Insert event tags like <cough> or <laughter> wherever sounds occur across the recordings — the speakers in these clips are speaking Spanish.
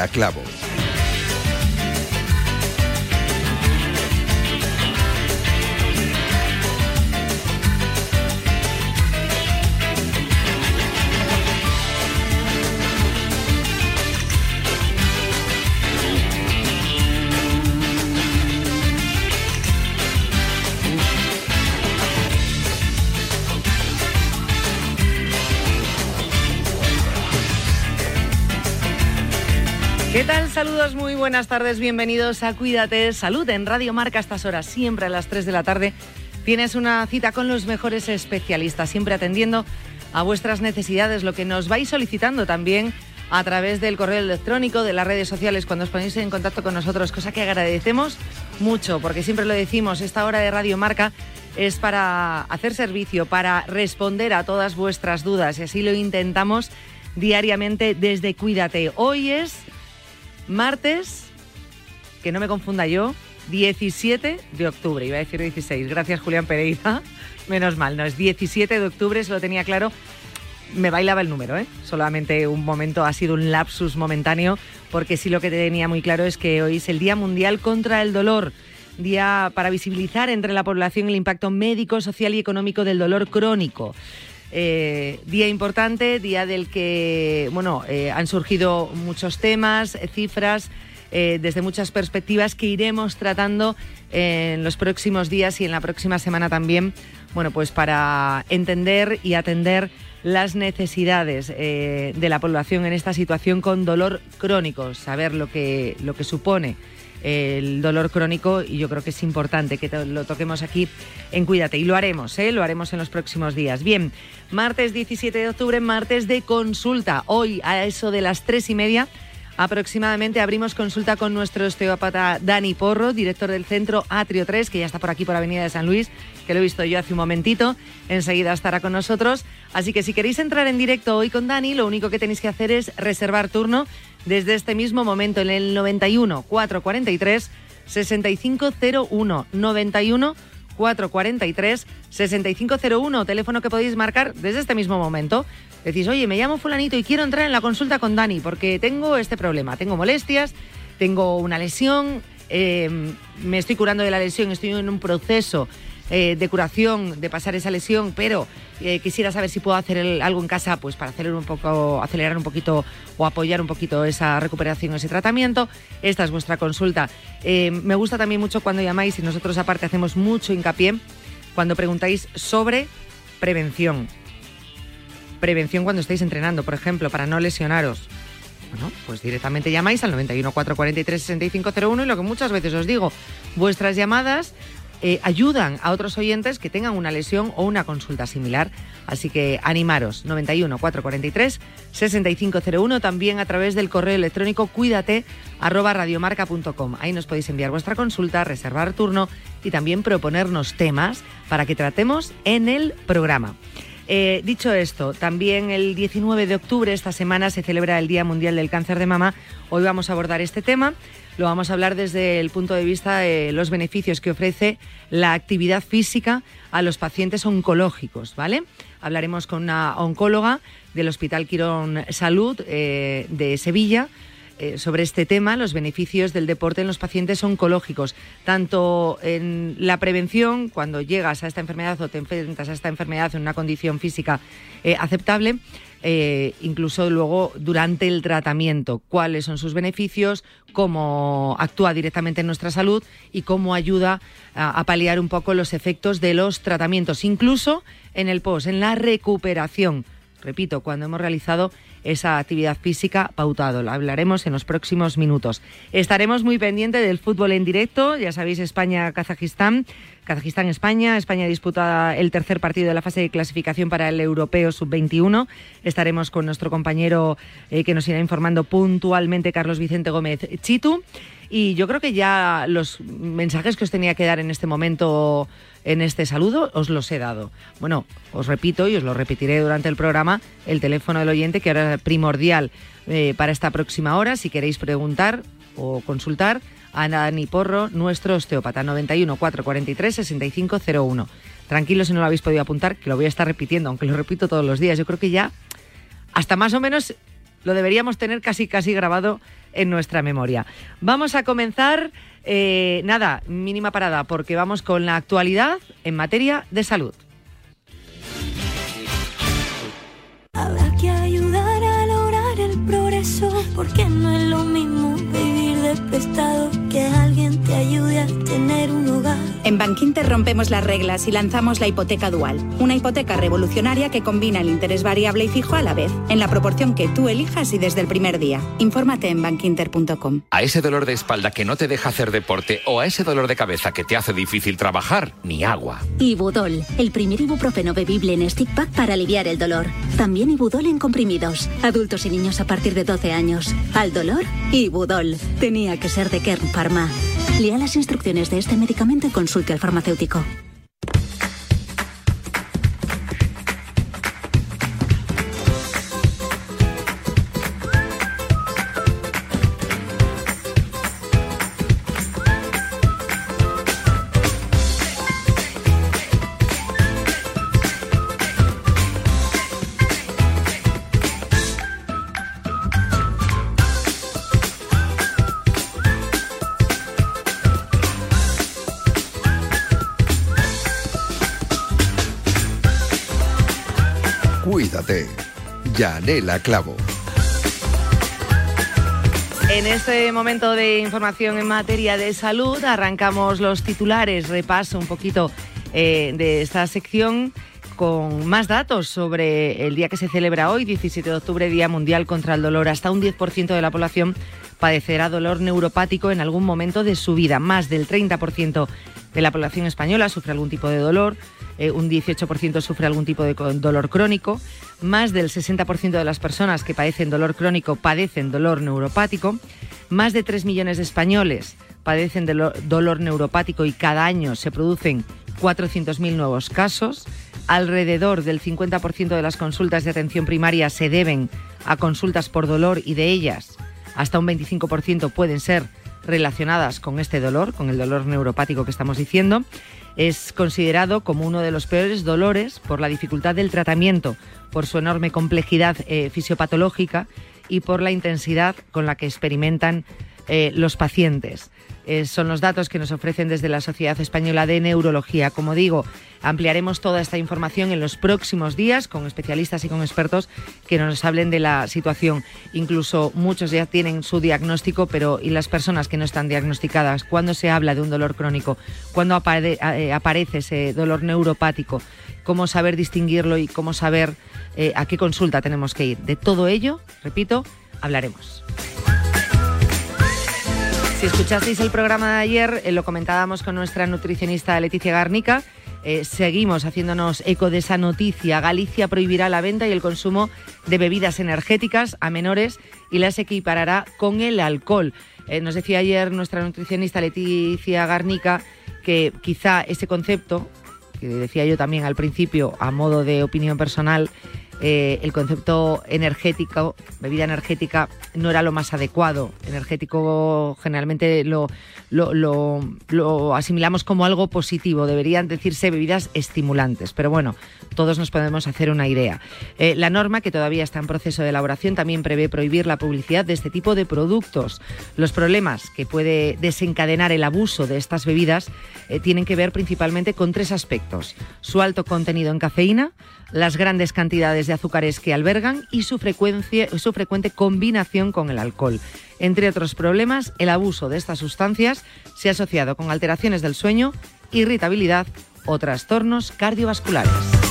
Yanela Clavo. ¿Qué tal? Saludos, muy buenas tardes, bienvenidos a Cuídate Salud en Radio Marca a estas horas, siempre a las 3 de la tarde. Tienes una cita con los mejores especialistas, siempre atendiendo a vuestras necesidades, lo que nos vais solicitando también a través del correo electrónico, de las redes sociales, cuando os ponéis en contacto con nosotros, cosa que agradecemos mucho, porque siempre lo decimos, esta hora de Radio Marca es para hacer servicio, para responder a todas vuestras dudas y así lo intentamos diariamente desde Cuídate. Hoy es martes, que no me confunda yo, 17 de octubre, iba a decir 16, gracias Julián Pereira, <laughs> menos mal, no, es 17 de octubre, se lo tenía claro, me bailaba el número, ¿eh? solamente un momento, ha sido un lapsus momentáneo, porque sí lo que tenía muy claro es que hoy es el Día Mundial contra el Dolor, día para visibilizar entre la población el impacto médico, social y económico del dolor crónico. Eh, día importante, día del que bueno, eh, han surgido muchos temas, eh, cifras, desde muchas perspectivas que iremos tratando en los próximos días y en la próxima semana también, bueno, pues para entender y atender las necesidades de la población en esta situación con dolor crónico, saber lo que, lo que supone el dolor crónico y yo creo que es importante que lo toquemos aquí en Cuídate y lo haremos, ¿eh? lo haremos en los próximos días. Bien, martes 17 de octubre, martes de consulta. Hoy a eso de las tres y media aproximadamente abrimos consulta con nuestro osteópata Dani Porro, director del centro Atrio 3, que ya está por aquí por Avenida de San Luis, que lo he visto yo hace un momentito. Enseguida estará con nosotros. Así que si queréis entrar en directo hoy con Dani, lo único que tenéis que hacer es reservar turno desde este mismo momento en el 91 443 6501 91 443 6501, teléfono que podéis marcar desde este mismo momento. Decís, oye, me llamo fulanito y quiero entrar en la consulta con Dani porque tengo este problema, tengo molestias, tengo una lesión, eh, me estoy curando de la lesión, estoy en un proceso eh, de curación, de pasar esa lesión, pero eh, quisiera saber si puedo hacer algo en casa pues para acelerar un poco, acelerar un poquito o apoyar un poquito esa recuperación, ese tratamiento. Esta es vuestra consulta. Eh, me gusta también mucho cuando llamáis y nosotros aparte hacemos mucho hincapié cuando preguntáis sobre prevención. Prevención cuando estáis entrenando, por ejemplo, para no lesionaros. Bueno, pues directamente llamáis al 91 443 6501 y lo que muchas veces os digo, vuestras llamadas eh, ayudan a otros oyentes que tengan una lesión o una consulta similar. Así que animaros, 91 443 6501, también a través del correo electrónico cuídate arroba radiomarca.com. Ahí nos podéis enviar vuestra consulta, reservar turno y también proponernos temas para que tratemos en el programa. Eh, dicho esto, también el 19 de octubre, esta semana, se celebra el Día Mundial del Cáncer de Mama. Hoy vamos a abordar este tema. Lo vamos a hablar desde el punto de vista de los beneficios que ofrece la actividad física a los pacientes oncológicos, ¿vale? Hablaremos con una oncóloga del Hospital Quirón Salud eh, de Sevilla. eh, sobre este tema, los beneficios del deporte en los pacientes oncológicos, tanto en la prevención, cuando llegas a esta enfermedad o te enfrentas a esta enfermedad en una condición física eh, aceptable, eh, incluso luego durante el tratamiento, cuáles son sus beneficios, cómo actúa directamente en nuestra salud y cómo ayuda a, paliar un poco los efectos de los tratamientos, incluso en el post, en la recuperación. Repito, cuando hemos realizado esa actividad física pautado. Lo hablaremos en los próximos minutos. Estaremos muy pendientes del fútbol en directo. Ya sabéis, España-Kazajistán. Kazajistán-España. España disputa el tercer partido de la fase de clasificación para el Europeo Sub-21. Estaremos con nuestro compañero eh, que nos irá informando puntualmente, Carlos Vicente Gómez Chitu. Y yo creo que ya los mensajes que os tenía que dar en este momento en este saludo os los he dado. Bueno, os repito y os lo repetiré durante el programa, el teléfono del oyente que ahora es primordial eh, para esta próxima hora, si queréis preguntar o consultar a Dani Porro, nuestro osteópata, 91 443 6501. Tranquilo si no lo habéis podido apuntar, que lo voy a estar repitiendo, aunque lo repito todos los días. Yo creo que ya hasta más o menos lo deberíamos tener casi casi grabado en nuestra memoria. Vamos a comenzar, eh, nada, mínima parada, porque vamos con la actualidad en materia de salud. Habrá que ayudar a lograr el progreso, porque no es lo mismo vivir prestado que alguien te ayude a tener un hogar. En Bankinter rompemos las reglas y lanzamos la hipoteca dual, una hipoteca revolucionaria que combina el interés variable y fijo a la vez, en la proporción que tú elijas y desde el primer día. Infórmate en bankinter.com. A ese dolor de espalda que no te deja hacer deporte o a ese dolor de cabeza que te hace difícil trabajar, ni agua. Ibudol, el primer ibuprofeno bebible en stick pack para aliviar el dolor. También Ibudol en comprimidos. Adultos y niños a partir de 12 años. Al dolor, Ibudol. Tenía que ser de Kern Pharma. Lea las instrucciones de este medicamento y consulte al farmacéutico. Yanela Clavo. En este momento de información en materia de salud arrancamos los titulares, repaso un poquito eh, de esta sección con más datos sobre el día que se celebra hoy, 17 de octubre, Día Mundial contra el Dolor. Hasta un 10% de la población padecerá dolor neuropático en algún momento de su vida. Más del 30% de la población española sufre algún tipo de dolor. Eh, un 18% sufre algún tipo de dolor crónico, más del 60% de las personas que padecen dolor crónico padecen dolor neuropático, más de 3 millones de españoles padecen dolor neuropático y cada año se producen 400.000 nuevos casos, alrededor del 50% de las consultas de atención primaria se deben a consultas por dolor y de ellas hasta un 25% pueden ser relacionadas con este dolor, con el dolor neuropático que estamos diciendo. Es considerado como uno de los peores dolores por la dificultad del tratamiento, por su enorme complejidad eh, fisiopatológica y por la intensidad con la que experimentan eh, los pacientes. Eh, son los datos que nos ofrecen desde la Sociedad Española de Neurología. Como digo, ampliaremos toda esta información en los próximos días con especialistas y con expertos que nos hablen de la situación. Incluso muchos ya tienen su diagnóstico, pero ¿y las personas que no están diagnosticadas? ¿Cuándo se habla de un dolor crónico? ¿Cuándo eh, aparece ese dolor neuropático? ¿Cómo saber distinguirlo y cómo saber a qué consulta tenemos que ir? De todo ello, repito, hablaremos. Si escuchasteis el programa de ayer, eh, lo comentábamos con nuestra nutricionista Leticia Garnica. Eh, seguimos haciéndonos eco de esa noticia. Galicia prohibirá la venta y el consumo de bebidas energéticas a menores y las equiparará con el alcohol. Eh, nos decía ayer nuestra nutricionista Leticia Garnica que quizá ese concepto, que decía yo también al principio a modo de opinión personal, eh, el concepto energético, bebida energética, no era lo más adecuado. Energético generalmente lo, lo, asimilamos como algo positivo, deberían decirse bebidas estimulantes, pero bueno, todos nos podemos hacer una idea. Eh, la norma, que todavía está en proceso de elaboración, también prevé prohibir la publicidad de este tipo de productos. Los problemas que puede desencadenar el abuso de estas bebidas eh, tienen que ver principalmente con tres aspectos. Su alto contenido en cafeína, las grandes cantidades de azúcares que albergan y su, frecuencia, su frecuente combinación con el alcohol. Entre otros problemas, el abuso de estas sustancias se ha asociado con alteraciones del sueño, irritabilidad o trastornos cardiovasculares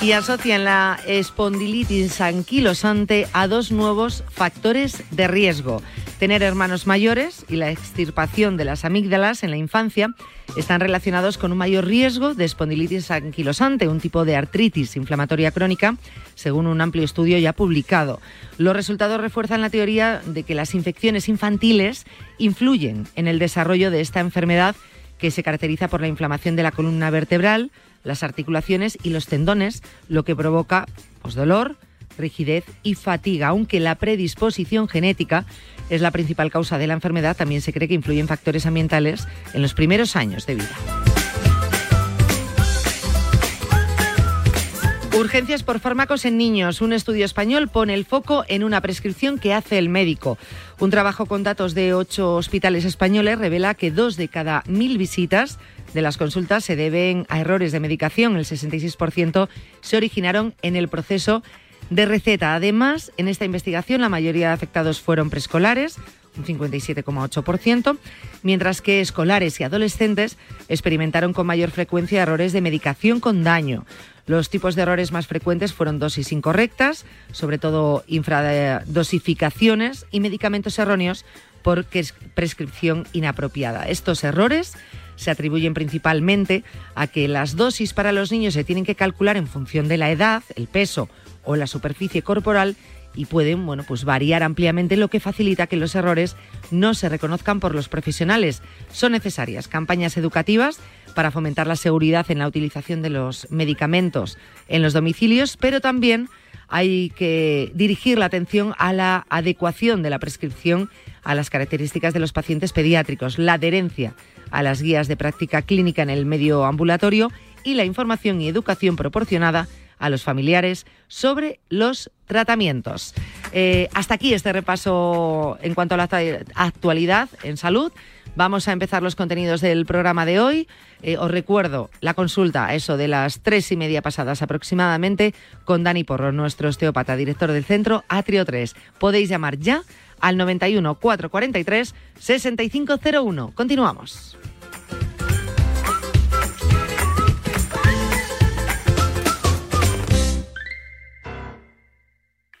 y asocian la espondilitis anquilosante a dos nuevos factores de riesgo. Tener hermanos mayores y la extirpación de las amígdalas en la infancia están relacionados con un mayor riesgo de espondilitis anquilosante, un tipo de artritis inflamatoria crónica, según un amplio estudio ya publicado. Los resultados refuerzan la teoría de que las infecciones infantiles influyen en el desarrollo de esta enfermedad que se caracteriza por la inflamación de la columna vertebral, las articulaciones y los tendones, lo que provoca pues, dolor, rigidez y fatiga. Aunque la predisposición genética es la principal causa de la enfermedad, también se cree que influyen factores ambientales en los primeros años de vida. Urgencias por fármacos en niños. Un estudio español pone el foco en una prescripción que hace el médico. Un trabajo con datos de ocho hospitales españoles revela que dos de cada mil visitas de las consultas se deben a errores de medicación. El 66% se originaron en el proceso de receta. Además, en esta investigación la mayoría de afectados fueron preescolares, un 57,8%, mientras que escolares y adolescentes experimentaron con mayor frecuencia errores de medicación con daño. Los tipos de errores más frecuentes fueron dosis incorrectas, sobre todo infradosificaciones y medicamentos erróneos por prescripción inapropiada. Estos errores se atribuyen principalmente a que las dosis para los niños se tienen que calcular en función de la edad, el peso o la superficie corporal y pueden bueno, pues variar ampliamente, lo que facilita que los errores no se reconozcan por los profesionales. Son necesarias campañas educativas para fomentar la seguridad en la utilización de los medicamentos en los domicilios, pero también hay que dirigir la atención a la adecuación de la prescripción a las características de los pacientes pediátricos, la adherencia a las guías de práctica clínica en el medio ambulatorio y la información y educación proporcionada a los familiares sobre los tratamientos. Eh, hasta aquí este repaso en cuanto a la actualidad en salud. Vamos a empezar los contenidos del programa de hoy. Eh, os recuerdo la consulta, eso de las tres y media pasadas aproximadamente, con Dani Porro, nuestro osteópata, director del centro Atrio 3. Podéis llamar ya al 91 443 6501. Continuamos.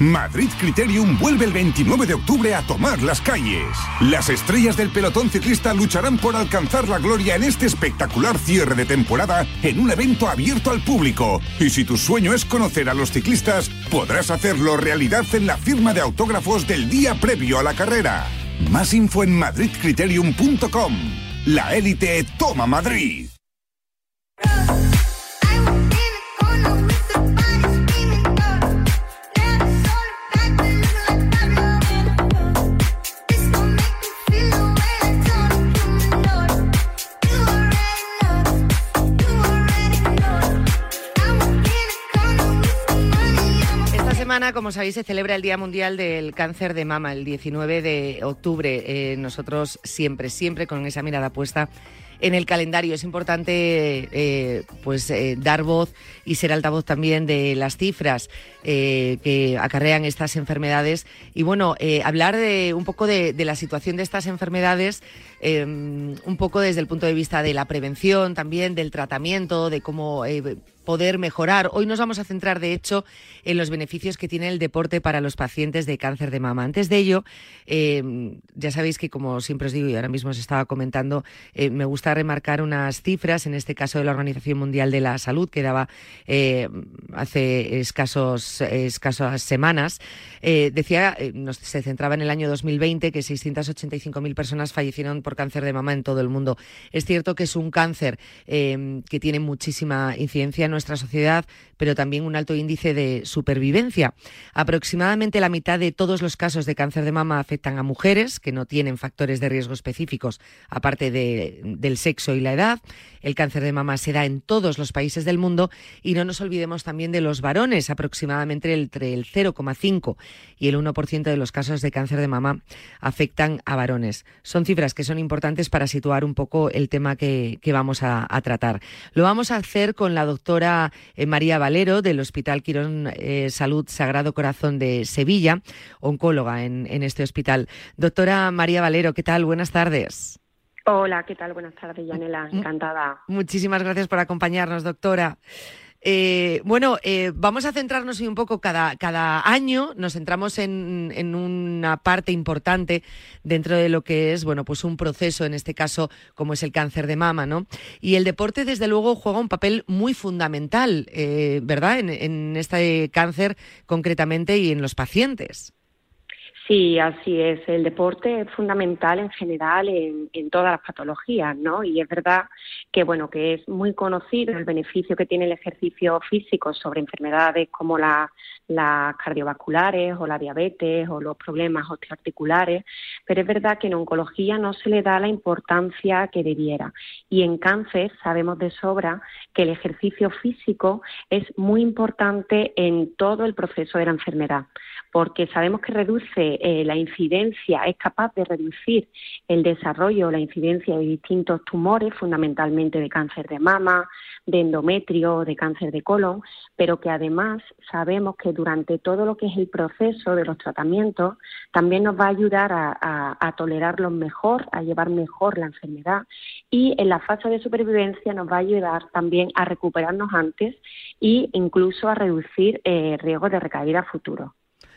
Madrid Criterium vuelve el 29 de octubre a tomar las calles. Las estrellas del pelotón ciclista lucharán por alcanzar la gloria en este espectacular cierre de temporada en un evento abierto al público. Y si tu sueño es conocer a los ciclistas, podrás hacerlo realidad en la firma de autógrafos del día previo a la carrera. Más info en madridcriterium.com. La élite toma Madrid. Como sabéis, se celebra el Día Mundial del Cáncer de Mama, el 19 de octubre. Eh, nosotros siempre, siempre con esa mirada puesta en el calendario. Es importante eh, pues eh, dar voz y ser altavoz también de las cifras que acarrean estas enfermedades y bueno hablar de un poco de, de, la situación de estas enfermedades un poco desde el punto de vista de la prevención también del tratamiento de cómo poder mejorar. Hoy nos vamos a centrar, de hecho, en los beneficios que tiene el deporte para los pacientes de cáncer de mama. Antes de ello, eh, ya sabéis que, como siempre os digo y ahora mismo os estaba comentando, eh, me gusta remarcar unas cifras, en este caso de la Organización Mundial de la Salud, que daba eh, hace escasos, escasas semanas. decía, se centraba en el año 2020, que 685.000 personas fallecieron por cáncer de mama en todo el mundo. Es cierto que es un cáncer que tiene muchísima incidencia en nuestra sociedad, pero también un alto índice de supervivencia. Aproximadamente la mitad de todos los casos de cáncer de mama afectan a mujeres que no tienen factores de riesgo específicos, aparte del sexo y la edad. El cáncer de mama se da en todos los países del mundo y no nos olvidemos también de los varones, aproximadamente entre el 0,5 y el 1% de los casos de cáncer de mama afectan a varones. Son cifras que son importantes para situar un poco el tema que, vamos a, tratar. Lo vamos a hacer con la doctora eh, María Valero del Hospital Quirón eh, Salud Sagrado Corazón de Sevilla, oncóloga en, este hospital. Doctora María Valero, ¿qué tal? Buenas tardes. Hola, ¿qué tal? Buenas tardes, Yanela. Encantada. Muchísimas gracias por acompañarnos, doctora. Eh, bueno, eh, vamos a centrarnos un poco cada, cada año, nos centramos en, en, una parte importante dentro de lo que es, bueno, pues un proceso, en este caso, como es el cáncer de mama, ¿no? Y el deporte, desde luego, juega un papel muy fundamental, eh, ¿verdad? En, en este cáncer concretamente y en los pacientes. Sí, así es. El deporte es fundamental en general en, todas las patologías, ¿no? Y es verdad que, bueno, que es muy conocido el beneficio que tiene el ejercicio físico sobre enfermedades como las cardiovasculares o la diabetes o los problemas osteoarticulares, pero es verdad que en oncología no se le da la importancia que debiera. Y en cáncer sabemos de sobra que el ejercicio físico es muy importante en todo el proceso de la enfermedad porque sabemos que reduce eh, la incidencia, es capaz de reducir el desarrollo, la incidencia de distintos tumores, fundamentalmente de cáncer de mama, de endometrio, de cáncer de colon, pero que además sabemos que durante todo lo que es el proceso de los tratamientos también nos va a ayudar a, a tolerarlos mejor, a llevar mejor la enfermedad y en la fase de supervivencia nos va a ayudar también a recuperarnos antes e incluso a reducir eh, riesgos de recaída futuro.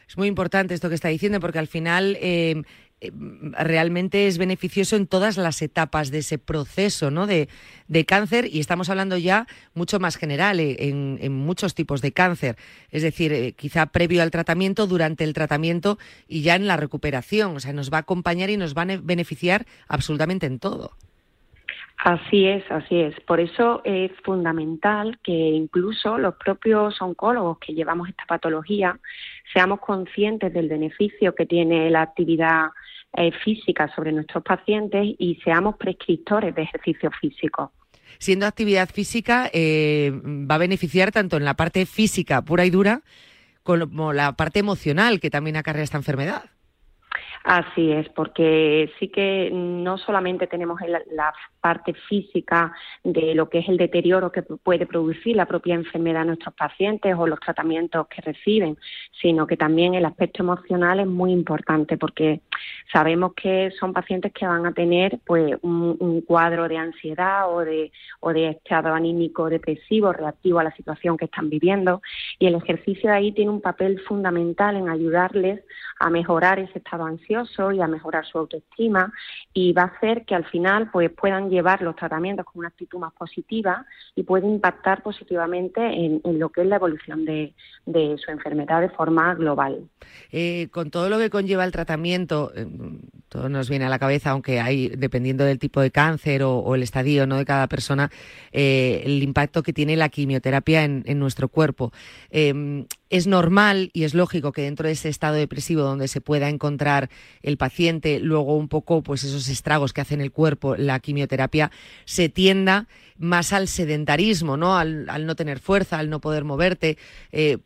Es muy importante esto que está diciendo porque al final eh, eh, realmente es beneficioso en todas las etapas de ese proceso ¿no? de, cáncer y estamos hablando ya mucho más general eh, en, muchos tipos de cáncer. Es decir, quizá previo al tratamiento, durante el tratamiento y ya en la recuperación. O sea, nos va a acompañar y nos va a beneficiar absolutamente en todo. Así es, así es. Por eso es fundamental que incluso los propios oncólogos que llevamos esta patología seamos conscientes del beneficio que tiene la actividad eh, física sobre nuestros pacientes y seamos prescriptores de ejercicio físico. Siendo actividad física, eh, va a beneficiar tanto en la parte física pura y dura como la parte emocional que también acarrea esta enfermedad. Así es, porque sí que no solamente tenemos la parte física de lo que es el deterioro que puede producir la propia enfermedad en nuestros pacientes o los tratamientos que reciben, sino que también el aspecto emocional es muy importante porque sabemos que son pacientes que van a tener pues un, cuadro de ansiedad o de, o de estado anímico depresivo reactivo a la situación que están viviendo y el ejercicio ahí tiene un papel fundamental en ayudarles a mejorar ese estado ansioso y a mejorar su autoestima y va a hacer que al final pues puedan llevar los tratamientos con una actitud más positiva y puede impactar positivamente en, lo que es la evolución de, su enfermedad de forma global. Eh, con todo lo que conlleva el tratamiento, eh, todo nos viene a la cabeza, aunque hay, dependiendo del tipo de cáncer o, el estadio ¿no? de cada persona, eh, el impacto que tiene la quimioterapia en, en nuestro cuerpo es normal y es lógico que dentro de ese estado depresivo donde se pueda encontrar el paciente, luego un poco pues esos estragos que hace en el cuerpo la quimioterapia, se tienda más al sedentarismo, ¿no? Al, no tener fuerza, al no poder moverte. Eh,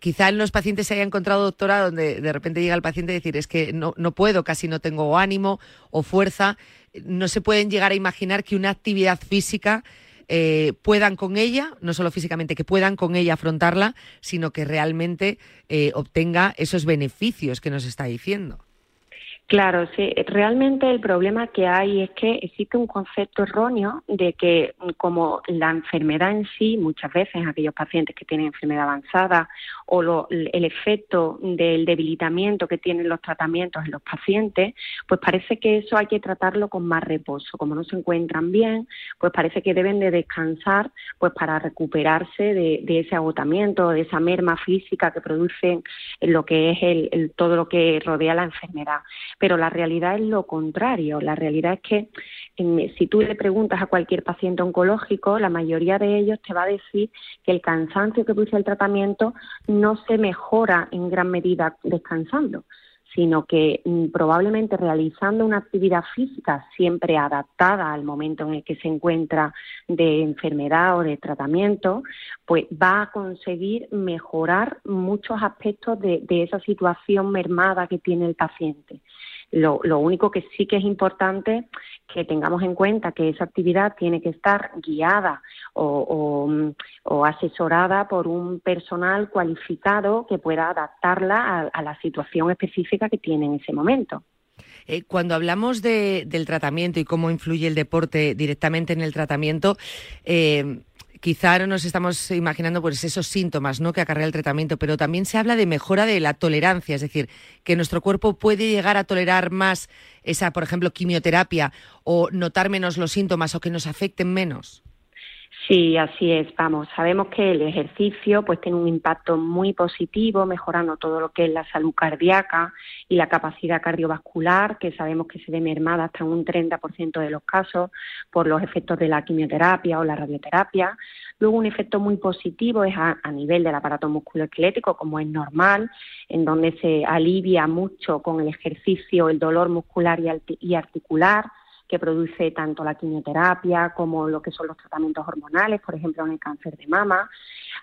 quizá en los pacientes se haya encontrado, doctora, donde de repente llega el paciente y decir, es que no, no puedo, casi no tengo ánimo o fuerza. No se pueden llegar a imaginar que una actividad física eh, puedan con ella, no solo físicamente, que puedan con ella afrontarla, sino que realmente eh, obtenga esos beneficios que nos está diciendo. Claro, sí. Realmente el problema que hay es que existe un concepto erróneo de que mm, como la enfermedad en sí, muchas veces aquellos pacientes que tienen enfermedad avanzada o el efecto del debilitamiento que tienen los tratamientos en los pacientes, pues parece que eso hay que tratarlo con más reposo. Como no se encuentran bien, pues parece que deben de descansar pues para recuperarse de, ese agotamiento, de esa merma física que producen lo que es el, todo lo que rodea la enfermedad pero la realidad es lo contrario. La realidad es que si tú le preguntas a cualquier paciente oncológico, la mayoría de ellos te va a decir que el cansancio que produce el tratamiento no se mejora en gran medida descansando, sino que mm, probablemente realizando una actividad física siempre adaptada al momento en el que se encuentra de enfermedad o de tratamiento, pues va a conseguir mejorar muchos aspectos de esa situación mermada que tiene el paciente. Lo, único que sí que es importante que tengamos en cuenta que esa actividad tiene que estar guiada o, asesorada por un personal cualificado que pueda adaptarla a, la situación específica que tiene en ese momento. Eh, cuando hablamos del tratamiento y cómo influye el deporte directamente en el tratamiento, eh, quizá no nos estamos imaginando pues esos síntomas ¿no? que acarrea el tratamiento, pero también se habla de mejora de la tolerancia, es decir, que nuestro cuerpo puede llegar a tolerar más esa, por ejemplo, quimioterapia o notar menos los síntomas o que nos afecten menos. Sí, así es. Vamos, sabemos que el ejercicio pues tiene un impacto muy positivo, mejorando todo lo que es la salud cardíaca y la capacidad cardiovascular, que sabemos que se ve mermada hasta un 30% de los casos por los efectos de la quimioterapia o la radioterapia. Luego un efecto muy positivo es a, nivel del aparato musculoesquelético, como es normal, en donde se alivia mucho con el ejercicio el dolor muscular y articular que produce tanto la quimioterapia como lo que son los tratamientos hormonales, por ejemplo en el cáncer de mama.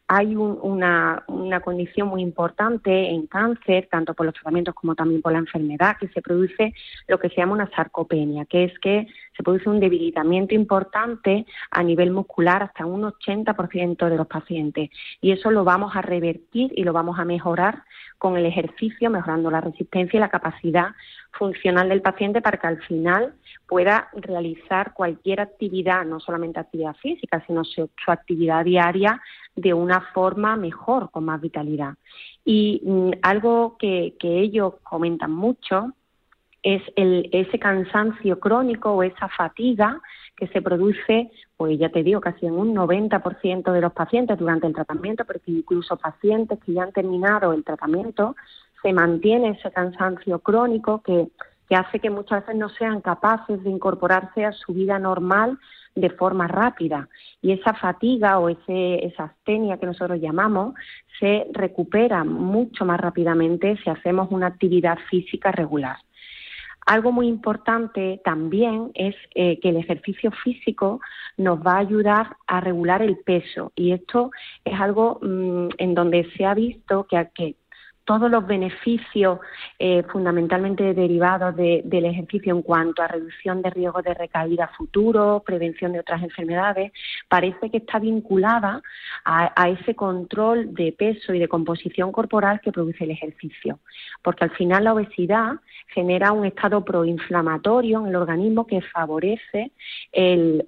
Hay una, una condición muy importante en cáncer, tanto por los tratamientos como también por la enfermedad, que se produce lo que se llama una sarcopenia, que es que se produce un debilitamiento importante a nivel muscular hasta un 80% de los pacientes. Y eso lo vamos a revertir y lo vamos a mejorar con el ejercicio, mejorando la resistencia y la capacidad funcional del paciente para que al final pueda realizar cualquier actividad, no solamente actividad física, sino su, actividad diaria de una forma mejor, con más vitalidad. Y mm, algo que, ellos comentan mucho es el, ese cansancio crónico o esa fatiga que se produce, pues ya te digo, casi en un 90% de los pacientes durante el tratamiento, pero incluso pacientes que ya han terminado el tratamiento, se mantiene ese cansancio crónico que, que hace que muchas veces no sean capaces de incorporarse a su vida normal de forma rápida. Y esa fatiga o ese, esa astenia que nosotros llamamos se recupera mucho más rápidamente si hacemos una actividad física regular. Algo muy importante también es eh, que el ejercicio físico nos va a ayudar a regular el peso. Y esto es algo mm, en donde se ha visto que, que todos los beneficios eh, fundamentalmente derivados del ejercicio en cuanto a reducción de riesgo de recaída futuro, prevención de otras enfermedades, parece que está vinculada a, ese control de peso y de composición corporal que produce el ejercicio. Porque al final la obesidad genera un estado proinflamatorio en el organismo que favorece el,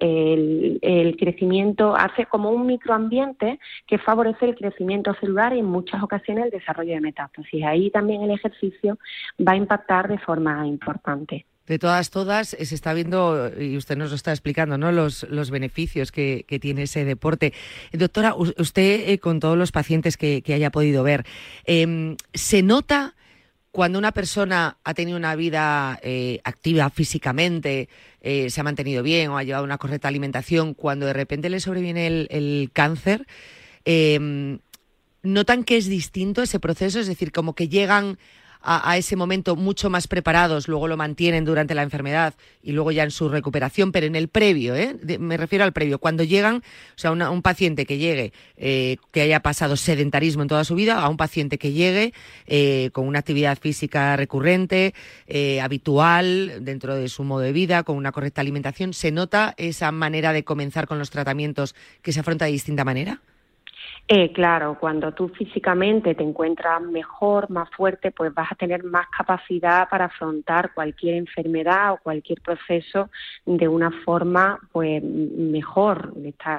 crecimiento, hace como un microambiente que favorece el crecimiento celular y en muchas ocasiones el desarrollo de metástasis. Entonces ahí también el ejercicio va a impactar de forma importante. De todas, todas, eh, se está viendo, y usted nos lo está explicando, ¿no? Los, los beneficios que, tiene ese deporte. Doctora, usted, eh, con todos los pacientes que, haya podido ver, em, ¿se nota cuando una persona ha tenido una vida eh, activa físicamente, se ha mantenido bien o ha llevado una correcta alimentación, cuando de repente le sobreviene el, el cáncer? Em, ¿Notan que es distinto ese proceso? Es decir, como que llegan a, ese momento mucho más preparados, luego lo mantienen durante la enfermedad y luego ya en su recuperación, pero en el previo, ¿eh? me refiero al previo, cuando llegan, o sea, un paciente que llegue, eh, que haya pasado sedentarismo en toda su vida, a un paciente que llegue eh, con una actividad física recurrente, eh, habitual, dentro de su modo de vida, con una correcta alimentación, ¿se nota esa manera de comenzar con los tratamientos que se afronta de distinta manera? Eh, claro, cuando tú físicamente te encuentras mejor, más fuerte, pues vas a tener más capacidad para afrontar cualquier enfermedad o cualquier proceso de una forma pues mejor.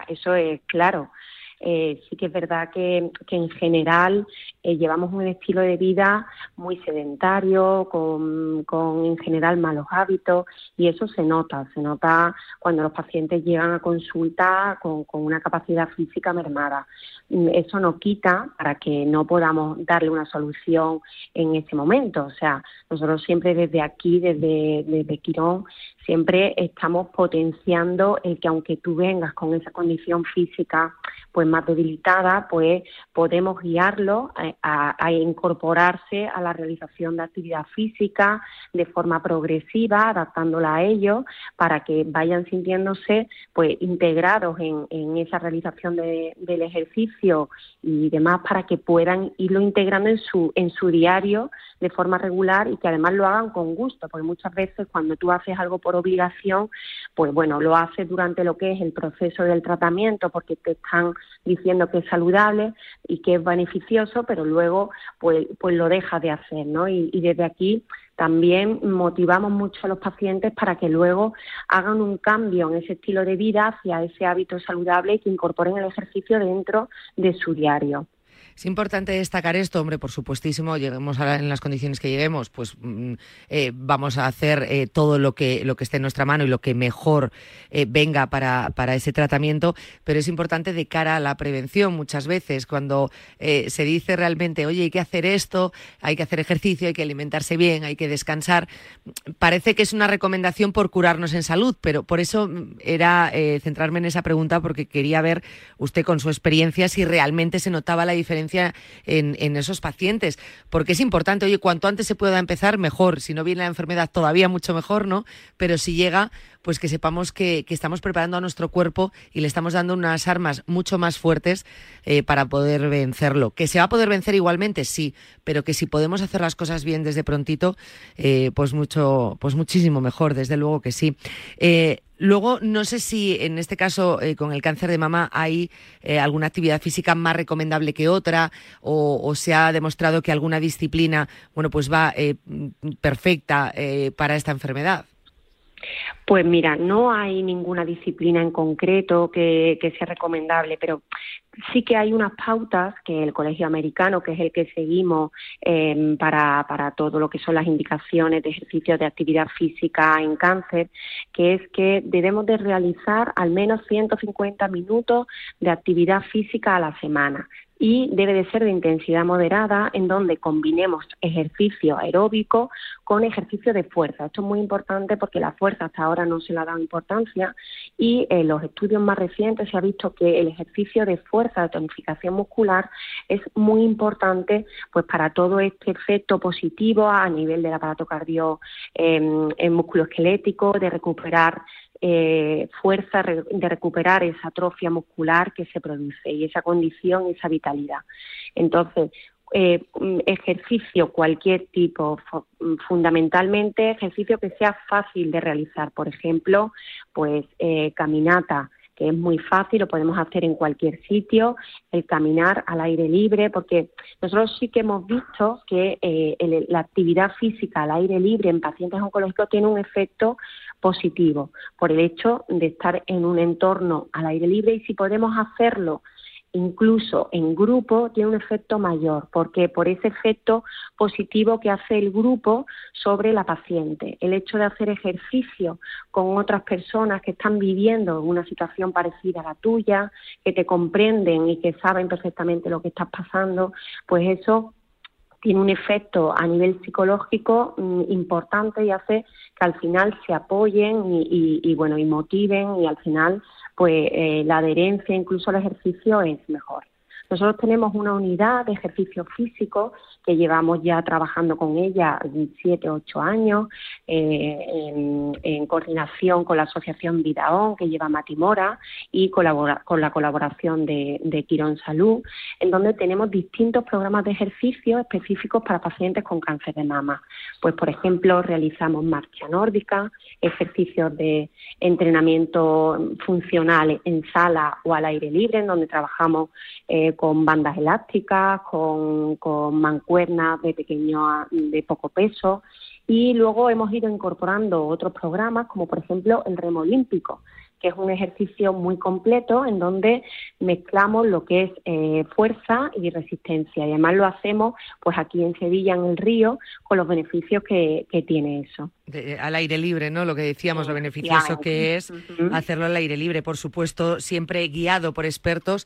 eso es claro. Eh, sí que es verdad que, en general eh, llevamos un estilo de vida muy sedentario, con, en general malos hábitos y eso se nota, se nota cuando los pacientes llegan a consulta con, una capacidad física mermada. Mm, eso no quita para que no podamos darle una solución en ese momento. O sea, nosotros siempre desde aquí, desde, desde Quirón, siempre estamos potenciando el que aunque tú vengas con esa condición física pues más debilitada, pues podemos guiarlo a, incorporarse a la realización de actividad física de forma progresiva, adaptándola a ellos, para que vayan sintiéndose pues integrados en, esa realización del ejercicio y demás, para que puedan irlo integrando en su, en su diario de forma regular y que además lo hagan con gusto, porque muchas veces cuando tú haces algo por obligación, pues bueno, lo haces durante lo que es el proceso del tratamiento, porque te están diciendo que es saludable y que es beneficioso, pero luego pues, pues lo deja de hacer, ¿no? Y, y desde aquí también motivamos mucho a los pacientes para que luego hagan un cambio en ese estilo de vida hacia ese hábito saludable y que incorporen el ejercicio dentro de su diario. Es importante destacar esto, hombre, por supuestísimo, lleguemos a en las condiciones que lleguemos, pues mm, eh, vamos a hacer eh, todo lo que, lo que esté en nuestra mano y lo que mejor eh, venga para, para, ese tratamiento, pero es importante de cara a la prevención muchas veces, cuando se dice realmente, oye, hay que hacer esto, hay que hacer ejercicio, hay que alimentarse bien, hay que descansar, parece que es una recomendación por curarnos en salud, pero por eso mm, era centrarme en esa pregunta porque quería ver usted con su experiencia si realmente se notaba la diferencia en, esos pacientes, porque es importante, oye, cuanto antes se pueda empezar, mejor. Si no viene la enfermedad, todavía mucho mejor, ¿no? Pero si llega, pues que sepamos que, estamos preparando a nuestro cuerpo y le estamos dando unas armas mucho más fuertes eh, para poder vencerlo. Que se va a poder vencer igualmente, sí, pero que si podemos hacer las cosas bien desde prontito, eh, pues mucho, pues muchísimo mejor, desde luego que sí. Eh, Luego, no sé si en este caso eh, con el cáncer de mama hay alguna actividad física más recomendable que otra o, se ha demostrado que alguna disciplina, bueno, pues va eh, perfecta para esta enfermedad. Pues mira, no hay ninguna disciplina en concreto que, sea recomendable, pero sí que hay unas pautas que el Colegio Americano, que es el que seguimos em, para, para todo lo que son las indicaciones de ejercicios de actividad física en cáncer, que es que debemos de realizar al menos 150 minutos de actividad física a la semana y debe de ser de intensidad moderada en donde combinemos ejercicio aeróbico con ejercicio de fuerza. Esto es muy importante porque la fuerza hasta ahora no se le ha dado importancia y en los estudios más recientes se ha visto que el ejercicio de fuerza de tonificación muscular es muy importante pues para todo este efecto positivo a nivel del aparato cardio eh, musculoesquelético, de recuperar eh, fuerza de recuperar esa atrofia muscular que se produce y esa condición, esa vitalidad. Entonces, eh, ejercicio cualquier tipo, fundamentalmente ejercicio que sea fácil de realizar, por ejemplo, pues eh, caminata, que es muy fácil, lo podemos hacer en cualquier sitio, el caminar al aire libre, porque nosotros sí que hemos visto que eh, la actividad física al aire libre en pacientes oncológicos tiene un efecto positivo por el hecho de estar en un entorno al aire libre y si podemos hacerlo incluso en grupo tiene un efecto mayor, porque por ese efecto positivo que hace el grupo sobre la paciente. El hecho de hacer ejercicio con otras personas que están viviendo una situación parecida a la tuya, que te comprenden y que saben perfectamente lo que estás pasando, pues eso tiene un efecto a nivel psicológico mm, importante y hace que al final se apoyen y, bueno y motiven y al final pues eh, la adherencia incluso al ejercicio es mejor. Nosotros tenemos una unidad de ejercicio físico que llevamos ya trabajando con ella siete, ocho años, eh, en, coordinación con la Asociación Vidaón, que lleva Matimora, y colabora, con la colaboración de, de Quirón Salud, en donde tenemos distintos programas de ejercicio específicos para pacientes con cáncer de mama. Pues, por ejemplo, realizamos marcha nórdica, ejercicios de entrenamiento funcional en sala o al aire libre, en donde trabajamos eh, con bandas elásticas, con, con mancuernas de pequeño, de poco peso y luego hemos ido incorporando otros programas como por ejemplo el remo olímpico que es un ejercicio muy completo en donde mezclamos lo que es eh, fuerza y resistencia. Y además lo hacemos pues aquí en Sevilla, en el río, con los beneficios que, tiene eso. Al aire libre, ¿no? Lo que decíamos, lo beneficioso que es hacerlo al aire libre, por supuesto, siempre guiado por expertos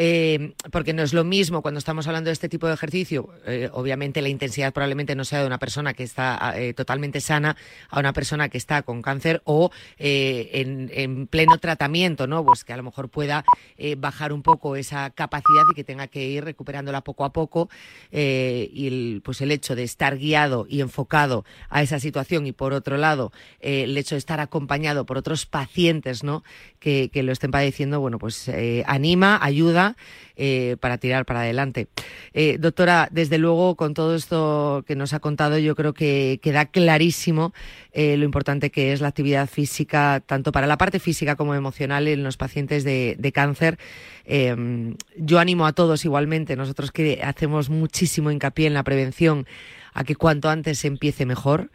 eh, porque no es lo mismo cuando estamos hablando de este tipo de ejercicio. Eh, obviamente la intensidad probablemente no sea de una persona que está eh, totalmente sana a una persona que está con cáncer o en, pleno tratamiento, ¿no? Pues que a lo mejor pueda bajar un poco esa capacidad y que tenga que ir recuperándola poco a poco. y el, pues el hecho de estar guiado y enfocado a esa situación y por otro lado el hecho de estar acompañado por otros pacientes, ¿no? Que, lo estén padeciendo, bueno, pues anima, ayuda eh, para tirar para adelante. Eh, doctora, desde luego, con todo esto que nos ha contado, yo creo que queda clarísimo eh, lo importante que es la actividad física, tanto para la parte física como emocional en los pacientes de, de cáncer. yo animo a todos igualmente, nosotros que hacemos muchísimo hincapié en la prevención, a que cuanto antes se empiece mejor.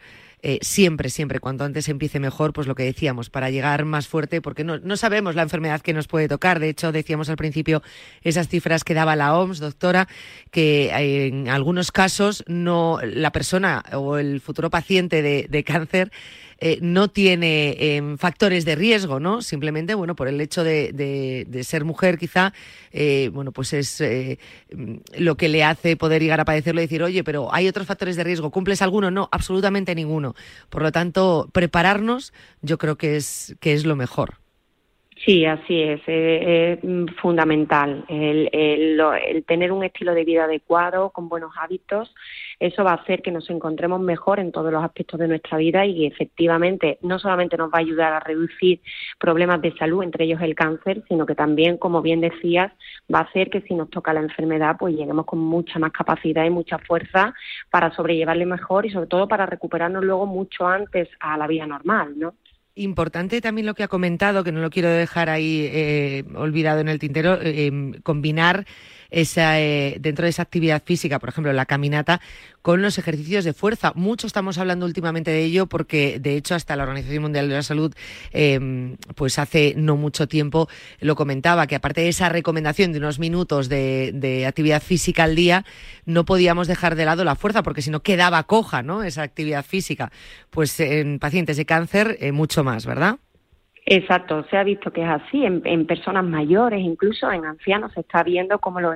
Eh, siempre, siempre, cuanto antes empiece mejor, pues lo que decíamos, para llegar más fuerte, porque no, no sabemos la enfermedad que nos puede tocar. De hecho, decíamos al principio esas cifras que daba la OMS, doctora, que en algunos casos no la persona o el futuro paciente de cáncer eh, no tiene em, factores de riesgo, ¿no? Simplemente, bueno, por el hecho de, ser mujer, quizá, eh, bueno, pues es eh, lo que le hace poder llegar a padecerlo y decir, oye, pero hay otros factores de riesgo, ¿cumples alguno? No, absolutamente ninguno. Por lo tanto, prepararnos, yo creo que es, que es lo mejor. Sí, así es, es, fundamental el, el, tener un estilo de vida adecuado, con buenos hábitos, eso va a hacer que nos encontremos mejor en todos los aspectos de nuestra vida y efectivamente no solamente nos va a ayudar a reducir problemas de salud, entre ellos el cáncer, sino que también, como bien decías, va a hacer que si nos toca la enfermedad, pues lleguemos con mucha más capacidad y mucha fuerza para sobrellevarle mejor y sobre todo para recuperarnos luego mucho antes a la vida normal, ¿no? Importante también lo que ha comentado, que no lo quiero dejar ahí eh, olvidado en el tintero, eh, em, combinar esa, eh, dentro de esa actividad física, por ejemplo, la caminata, con los ejercicios de fuerza. Mucho estamos hablando últimamente de ello porque, de hecho, hasta la Organización Mundial de la Salud, em, pues hace no mucho tiempo lo comentaba, que aparte de esa recomendación de unos minutos de, actividad física al día, no podíamos dejar de lado la fuerza porque si no quedaba coja, ¿no? Esa actividad física. Pues en pacientes de cáncer, eh, mucho más, ¿verdad? Exacto, se ha visto que es así, en, personas mayores, incluso en ancianos, se está viendo como lo,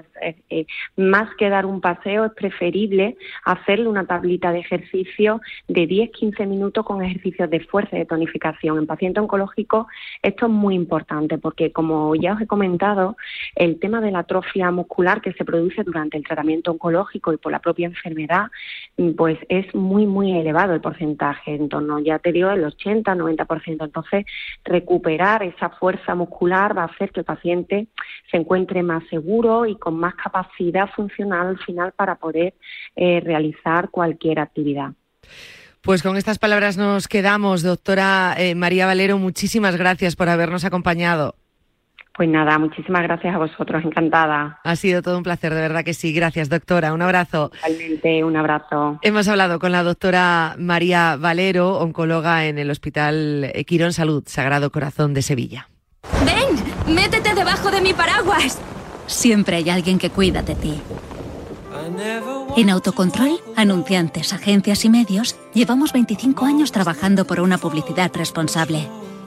más que dar un paseo es preferible hacerle una tablita de ejercicio de 10-15 minutos con ejercicios de fuerza y de tonificación. En paciente oncológico esto es muy importante porque, como ya os he comentado, el tema de la atrofia muscular que se produce durante el tratamiento oncológico y por la propia enfermedad, pues es muy, muy elevado el porcentaje, en torno, ya te digo, el 80-90%. Entonces, recuperar esa fuerza muscular va a hacer que el paciente se encuentre más seguro y con más capacidad funcional al final para poder eh, realizar cualquier actividad. Pues con estas palabras nos quedamos, doctora eh, María Valero. Muchísimas gracias por habernos acompañado. Pues nada, muchísimas gracias a vosotros, encantada. Ha sido todo un placer, de verdad que sí. Gracias, doctora. Un abrazo. Igualmente, un abrazo. Hemos hablado con la doctora María Valero, oncóloga en el Hospital Quirón Salud, Sagrado Corazón de Sevilla. ¡Ven! ¡Métete debajo de mi paraguas! Siempre hay alguien que cuida de ti. En Autocontrol, anunciantes, agencias y medios, llevamos 25 años trabajando por una publicidad responsable.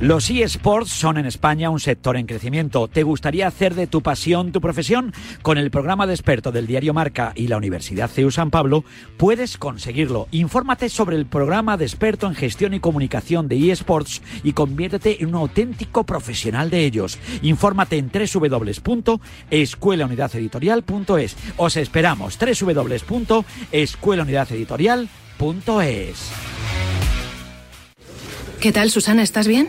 Los eSports son en España un sector en crecimiento. ¿Te gustaría hacer de tu pasión tu profesión? Con el programa de experto del diario Marca y la Universidad CEU San Pablo puedes conseguirlo. Infórmate sobre el programa de experto en gestión y comunicación de eSports y conviértete en un auténtico profesional de ellos. Infórmate en www.escuelaunidadeditorial.es. Os esperamos www.escuelaunidadeditorial.es. ¿Qué tal, Susana? ¿Estás bien?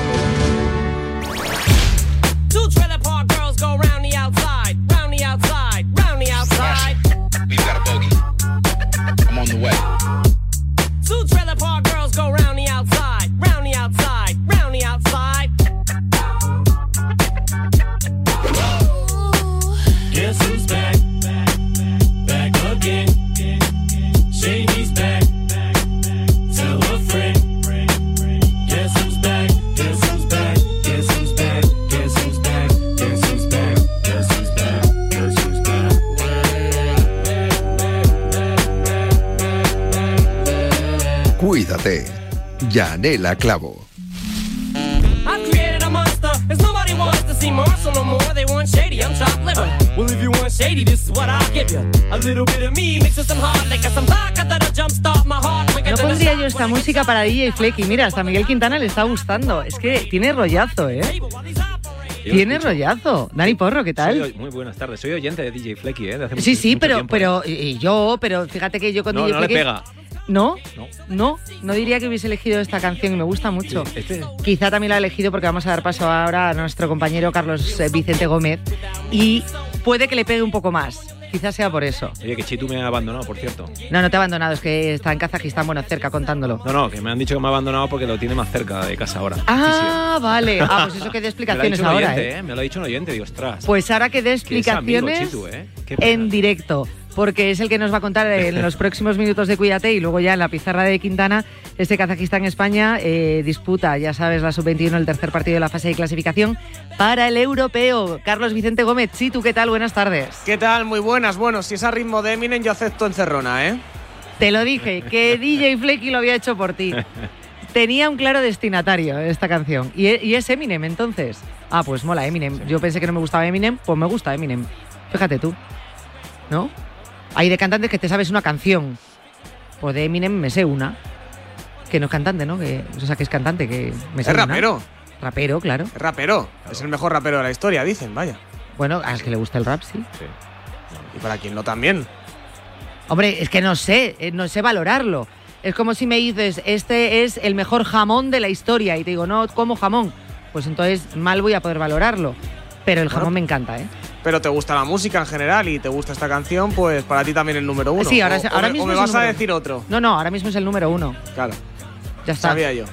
Nobody wants to see Marshall no more. They want shady. I'm chopped liver. Well, if you want shady, this is what I'll give you. A little bit of me mixed with some hard liquor, some vodka that'll jumpstart my heart quicker No pondría yo esta música para DJ Flecky. Mira, hasta Miguel Quintana le está gustando. Es que tiene rollazo, ¿eh? Tiene rollazo. Dani Porro, ¿qué tal? Soy- muy buenas tardes. Soy oyente de DJ Flecky, ¿eh? De hace Sí, mucho- sí, mucho pero, tiempo, pero y y yo, pero fíjate que yo con No, DJ no le Flecky- pega. ¿No? no, no, diría que hubiese elegido esta canción y me gusta mucho. Este- Quizá también la he elegido porque vamos a dar paso ahora a nuestro compañero Carlos eh, Vicente Gómez y puede que le pegue un poco más. Quizás sea por eso. Oye, que Chitu me ha abandonado, por cierto. No, no te ha abandonado, es que está en Kazajistán, bueno, cerca contándolo. No, no, que me han dicho que me ha abandonado porque lo tiene más cerca de casa ahora. Ah, vale. Ah, pues eso <laughs> que dé Me lo ha explicaciones dicho un ahora, oyente, ¿eh? ¿eh? Me lo ha dicho un oyente, digo, ostras. Pues ahora que dé amigo, explicaciones Chitu, ¿eh? En directo, porque es el que nos va a contar en los próximos minutos de Cuídate y luego ya en la pizarra de Quintana, este Kazajistán-España eh, disputa, ya sabes, la sub-21, el tercer partido de la fase de clasificación para el europeo. Carlos Vicente Gómez, sí, ¿tú qué tal? Buenas tardes. ¿Qué tal? Muy buenas. Bueno, si es a ritmo de Eminem, yo acepto encerrona, ¿eh? Te lo dije, que <laughs> DJ Flecky lo había hecho por ti. Tenía un claro destinatario esta canción. Y, e- y es Eminem, entonces. Ah, pues mola Eminem. Yo pensé que no me gustaba Eminem, pues me gusta Eminem. Fíjate tú. ¿No? Hay de cantantes que te sabes una canción. Pues de Eminem me sé una. Que no es cantante, ¿no? Que, o sea, que es cantante, que me sé Es una. rapero. Rapero, claro. Es rapero. Es el mejor rapero de la historia, dicen, vaya. Bueno, al que le gusta el rap, sí. Y para quien no también. Hombre, es que no sé, eh, no sé valorarlo. Es como si me dices, este es el mejor jamón de la historia y te digo, no como jamón. Pues entonces mal voy a poder valorarlo. Pero el jamón Bueno. me encanta, ¿eh? Pero te gusta la música en general y te gusta esta canción, pues para ti también el número uno. Sí, ahora, O- o ahora me- mismo O me vas a decir otro. No, no, ahora mismo es el número uno. Claro. Ya está. Sabía yo.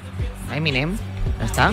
Eminem, ya está.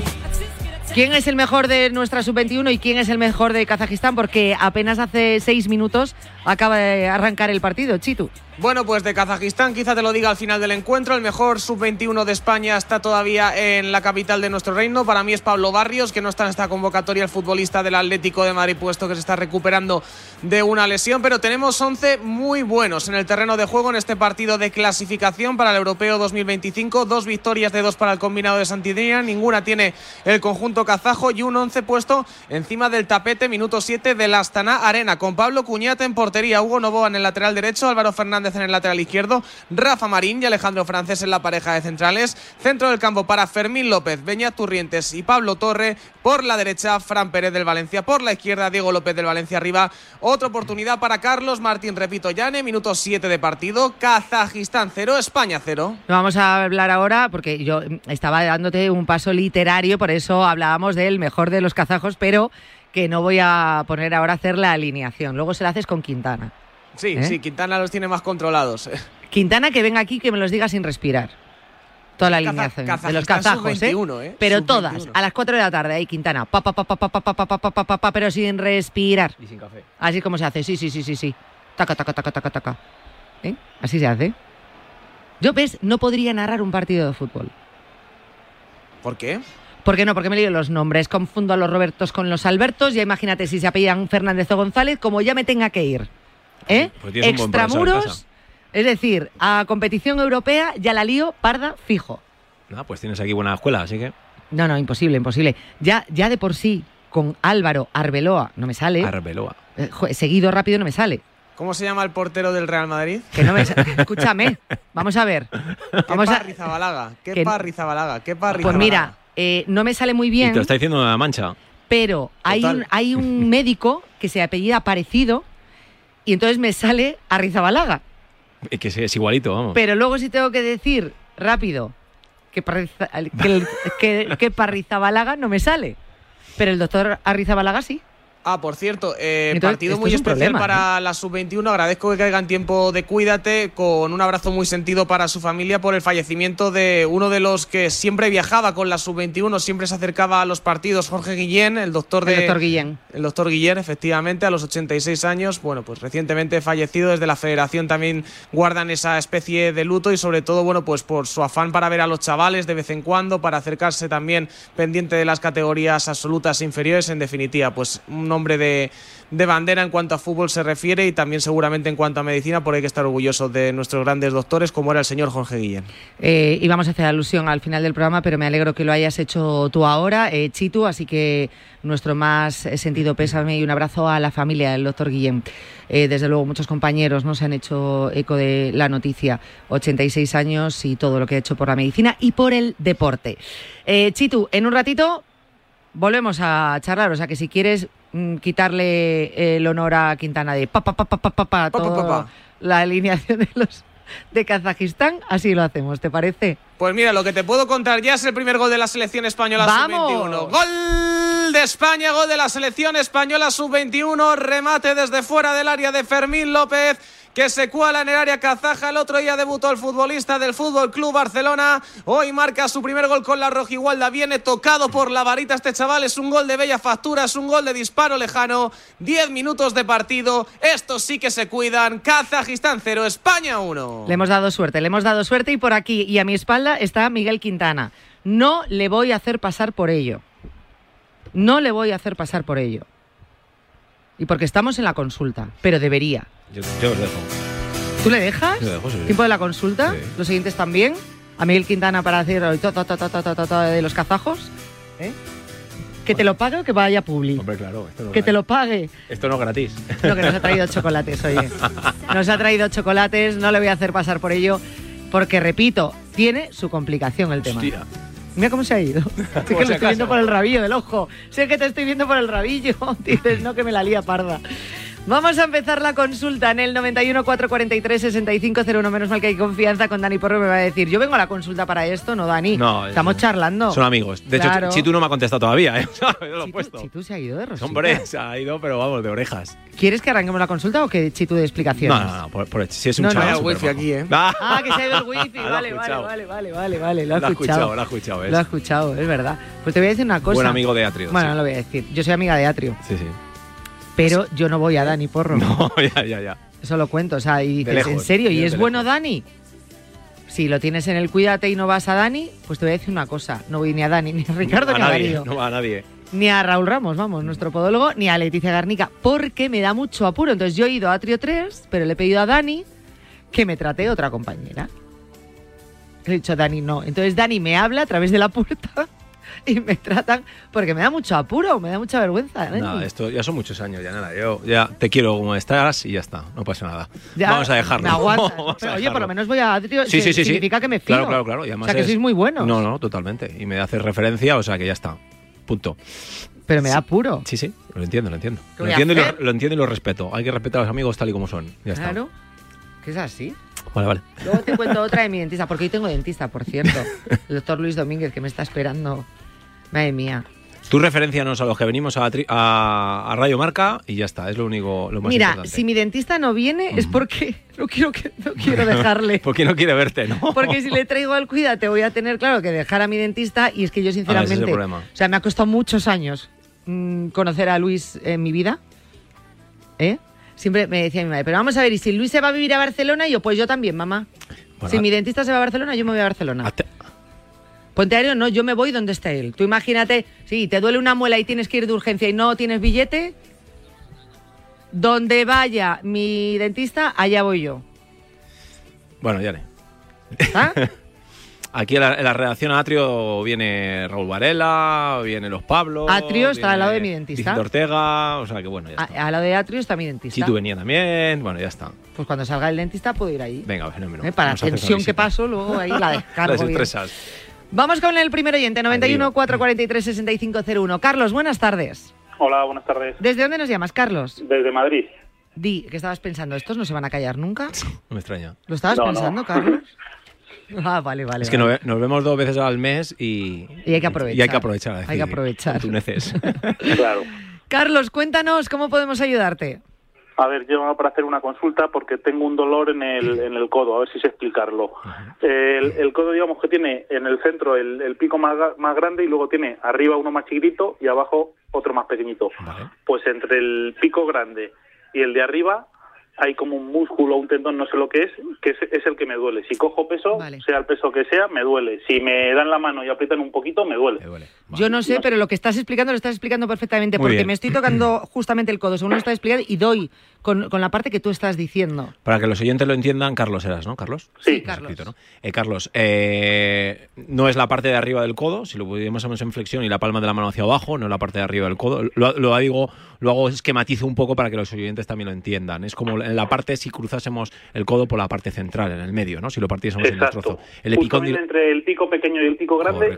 ¿Quién es el mejor de nuestra sub-21 y quién es el mejor de Kazajistán? Porque apenas hace seis minutos acaba de arrancar el partido, Chitu. Bueno, pues de Kazajistán, quizá te lo diga al final del encuentro. El mejor sub-21 de España está todavía en la capital de nuestro reino. Para mí es Pablo Barrios, que no está en esta convocatoria, el futbolista del Atlético de Madrid, puesto que se está recuperando de una lesión. Pero tenemos 11 muy buenos en el terreno de juego en este partido de clasificación para el Europeo 2025. Dos victorias de dos para el combinado de Santidenia, ninguna tiene el conjunto kazajo y un 11 puesto encima del tapete, minuto 7 del Astana Arena, con Pablo Cuñate en portería, Hugo Novoa en el lateral derecho, Álvaro Fernández en el lateral izquierdo, Rafa Marín y Alejandro Francés en la pareja de centrales, centro del campo para Fermín López, Beñat Turrientes y Pablo Torre, por la derecha Fran Pérez del Valencia, por la izquierda Diego López del Valencia arriba, otra oportunidad para Carlos Martín, repito, Llane, minuto 7 de partido, Kazajistán 0, España 0. Vamos a hablar ahora, porque yo estaba dándote un paso literario, por eso hablábamos del mejor de los kazajos, pero que no voy a poner ahora a hacer la alineación. Luego se la haces con Quintana. Sí, ¿Eh? sí, Quintana los tiene más controlados. Quintana que venga aquí que me los diga sin respirar. Toda la alineación de los kazajos, sub-21, ¿eh? ¿eh? Pero Sub-21. todas, a las 4 de la tarde, ahí Quintana, pa, pa, pa, pa, pa, pa, pa, pa, pa, pa, pa, pa, pero sin respirar. Y sin café. Así como se hace, sí, sí, sí, sí, sí. Taca, taca, taca, taca, taca. ¿Eh? Así se hace. Yo, ves, no podría narrar un partido de fútbol. ¿Por qué? ¿Por qué no? Porque me lío los nombres. Confundo a los Robertos con los Albertos. Ya imagínate si se apellan Fernández o González, como ya me tenga que ir. ¿Eh? Pues Extramuros. Es decir, a competición europea ya la lío parda fijo. Ah, pues tienes aquí buena escuela, así que. No, no, imposible, imposible. Ya, ya de por sí, con Álvaro Arbeloa no me sale. Arbeloa. Eh, jo- seguido rápido no me sale. ¿Cómo se llama el portero del Real Madrid? Que no me <laughs> Escúchame, vamos a ver. Vamos ¿Qué a. Rizabalaga? ¿Qué que- Rizabalaga? ¿Qué Pues mira, eh, no me sale muy Y bien. te lo está diciendo la mancha. pero hay Total. un, hay un <laughs> médico que se apellida parecido y entonces me sale Arrizabalaga. Que es, es igualito, vamos. Pero luego si tengo que decir rápido que, Parriza- que, que Parrizabalaga no me sale. Pero el doctor Arrizabalaga sí. Ah, por cierto, eh, Entonces, partido muy es especial problema, para la sub-21. Agradezco que caiga en tiempo de cuídate, con un abrazo muy sentido para su familia por el fallecimiento de uno de los que siempre viajaba con la sub-21, siempre se acercaba a los partidos, Jorge Guillén, el doctor de. El doctor Guillén. El doctor Guillén, efectivamente, a los 86 años. Bueno, pues recientemente fallecido. Desde la federación también guardan esa especie de luto y, sobre todo, bueno, pues por su afán para ver a los chavales de vez en cuando, para acercarse también pendiente de las categorías absolutas e inferiores. En definitiva, pues un hombre de, de bandera en cuanto a fútbol se refiere y también seguramente en cuanto a medicina, porque hay que estar orgullosos de nuestros grandes doctores, como era el señor Jorge Guillén. Eh, íbamos a hacer alusión al final del programa, pero me alegro que lo hayas hecho tú ahora, eh, Chitu, así que nuestro más eh, sentido pésame y un abrazo a la familia del doctor Guillén. Eh, desde luego, muchos compañeros no se han hecho eco de la noticia. 86 años y todo lo que ha hecho por la medicina y por el deporte. Eh, Chitu, en un ratito volvemos a charlar, o sea que si quieres mm, quitarle el honor a Quintana de pa, pa, pa, pa, pa, pa, pa, toda la alineación de los de Kazajistán, así lo hacemos, ¿te parece? Pues mira, lo que te puedo contar ya es el primer gol de la selección española ¡Vamos! sub-21. Gol de España, gol de la selección española sub-21. Remate desde fuera del área de Fermín López. Que se cuala en el área kazaja. El otro día debutó el futbolista del Fútbol Club Barcelona. Hoy marca su primer gol con la rojigualda. Viene tocado por la varita este chaval. Es un gol de bella factura. Es un gol de disparo lejano. 10 minutos de partido. Estos sí que se cuidan. Kazajistán 0, España 1. Le hemos dado suerte, le hemos dado suerte y por aquí y a mi espalda está Miguel Quintana. No le voy a hacer pasar por ello. No le voy a hacer pasar por ello. Y porque estamos en la consulta, pero debería. Yo, yo os dejo. ¿Tú le dejas? Yo dejo, sí. ¿Tiempo de la consulta? Sí. ¿Los siguientes también? ¿A Miguel Quintana para hacer hoy to, to, to, to, to, to, to, to de los kazajos? ¿Eh? ¿Que te lo pague o que vaya a Publi? Hombre, claro. Esto no, Que te lo pague. esto no es gratis. Lo que nos ha traído chocolates, oye. <laughs> Nos ha traído chocolates, no le voy a hacer pasar por ello, porque repito, tiene su complicación el tema. Hostia. Mira cómo se ha ido. <laughs> Por que lo estoy viendo por el rabillo del ojo. Sé que te estoy viendo por el rabillo. <laughs> Dices, no, que me la lía parda. Vamos a empezar la consulta en el 91 443 6501. Menos mal que hay confianza con Dani Porro. Me va a decir, yo vengo a la consulta para esto, no, Dani. No, Estamos charlando. Son amigos. De Claro. hecho, Chitu no me ha contestado todavía, ¿eh? <laughs> Yo lo he puesto. Chitu se ha ido de rosita. Hombre, se ha ido, pero vamos, de orejas. ¿Quieres que arranquemos la consulta o que Chitu de explicaciones? No, no, no, por, por- si es un No, no. chaval. Vaya súper wifi aquí, ¿eh? Ah, Ah, que se ha ido el wifi. <laughs> Ha Vale, vale, vale, vale, vale, vale. Lo ha Lo ha escuchado. lo ha escuchado. Lo ha escuchado, es verdad. Pues te voy a decir una cosa. Buen amigo de Atrio. Bueno, sí. no lo voy a decir. Yo soy amiga de Atrio, Sí, sí. Pero yo no voy a Dani Porro. <laughs> No, ya, ya, ya. Eso lo cuento. O sea, y dices, lejos, ¿en serio? ¿Y es bueno lejos. Dani? Si lo tienes en el cuídate y no vas a Dani, pues te voy a decir una cosa. No voy ni a Dani, ni a Ricardo, a ni a nadie, Darío. no va a nadie. Ni a Raúl Ramos, vamos, nuestro podólogo, ni a Leticia Garnica, porque me da mucho apuro. Entonces yo he ido a Atrio 3, pero le he pedido a Dani que me trate otra compañera. Le he dicho, Dani, no. Entonces Dani me habla a través de la puerta <laughs> y me tratan porque me da mucho apuro, me da mucha vergüenza. Dani. Nada, esto ya son muchos años, ya nada. Yo ya te quiero como estás y ya está, no pasa nada. Ya, Vamos a dejarlo. Me aguantas. <laughs> Vamos a Pero, oye, dejarlo. por lo menos voy a Atrio. Sí, sí, sí, sí. Significa que me fío. Claro, claro, claro. Y o sea, que es- sois muy buenos. No, no, totalmente. Y me hace referencia, o sea que ya está. Punto. Pero me da apuro. Sí, sí, lo entiendo, lo entiendo. ¿Qué Lo entiendo, y lo, hacer? lo entiendo y lo respeto. Hay que respetar a los amigos tal y como son. Ya está. Claro. Que es así. Vale, vale. Luego te cuento otra de mi <laughs> dentista, porque hoy tengo dentista, por cierto. El doctor Luis Domínguez, que me está esperando. Madre mía. Tú referencianos a los que venimos a, a, a Radio Marca y ya está, es lo único, lo más Mira, importante. si mi dentista no viene es porque <laughs> no quiero, que, no quiero dejarle. <laughs> Porque no quiere verte, ¿no? Porque si le traigo al cuídate voy a tener, claro, que dejar a mi dentista y es que yo Ah, ese es el sinceramente, problema. o sea, me ha costado muchos años mm, conocer a Luis en mi vida. ¿Eh? Siempre me decía mi madre, pero vamos a ver, ¿y si Luis se va a vivir a Barcelona? Y yo, pues yo también, mamá. Bueno, si mi dentista se va a Barcelona, yo me voy a Barcelona. Ponte aéreo, no, yo me voy donde esté él. Tú imagínate, si te duele una muela y tienes que ir de urgencia y no tienes billete, donde vaya mi dentista, allá voy yo. Bueno, ya le. ¿Está? <laughs> Aquí en la, en la redacción Atrio viene Raúl Varela, viene Los Pablos. Atrio está al lado de mi dentista. Vicente Ortega, o sea que bueno, ya está. A, a la de Atrio está mi dentista. Chitu venía también, bueno, ya está. Pues cuando salga el dentista puedo ir ahí. Venga, fenómeno. ¿Eh? Para Vamos a hacer esa tensión que paso, luego ahí la descargo. <laughs> Las bien. Vamos con el primer oyente, 91 443 6501. Carlos, buenas tardes. Hola, buenas tardes. ¿Desde dónde nos llamas, Carlos? Desde Madrid. Di, que estabas pensando, ¿estos no se van a callar nunca? No <laughs> me extraña. ¿Lo estabas No, no. pensando, Carlos? <laughs> Ah, vale, vale. Es que vale. nos, nos vemos dos veces al mes y, Y hay que aprovechar. y hay que aprovechar. Hay que aprovechar. con tuneces. <laughs> Claro. Carlos, cuéntanos, ¿cómo podemos ayudarte? A ver, yo para hacer una consulta porque tengo un dolor en el, en el codo, a ver si sé explicarlo. El, el codo, digamos que tiene en el centro el, el pico más, más grande y luego tiene arriba uno más chiquitito y abajo otro más pequeñito. Pues entre el pico grande y el de arriba hay como un músculo, un tendón, no sé lo que es, que es, es el que me duele. Si cojo peso, sea el peso que sea, me duele. Si me dan la mano y aprietan un poquito, me duele. Yo no sé, pero lo que estás explicando lo estás explicando perfectamente, Muy porque bien. me estoy tocando <clears throat> justamente el codo, según lo estás explicando, y doy con, con la parte que tú estás diciendo. Para que los oyentes lo entiendan, Carlos eras, ¿no? Carlos. Sí, Carlos. escrito, ¿no? Eh, Carlos, eh, no es la parte de arriba del codo, si lo pudiéramos en flexión y la palma de la mano hacia abajo, no es la parte de arriba del codo. Lo, lo digo, lo hago esquematizo un poco para que los oyentes también lo entiendan. Es como en la parte si cruzásemos el codo por la parte central, en el medio, ¿no? Si lo partiésemos en Exacto. trozos. El epicóndilo, entre el pico pequeño y el pico grande.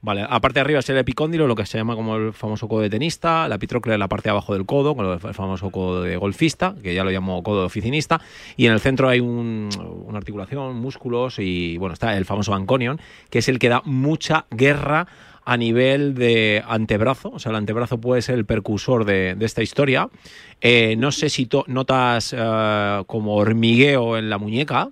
Vale, aparte de arriba es el epicóndilo, lo que se llama como el famoso codo de tenista, la epitróclea es la parte de abajo del codo, con el famoso codo de golfista, que ya lo llamo codo de oficinista, y en el centro hay un- una articulación, músculos y bueno, está el famoso anconion, que es el que da mucha guerra a nivel de antebrazo, o sea, el antebrazo puede ser el percursor de, de esta historia. Eh, no sé si notas eh, como hormigueo en la muñeca,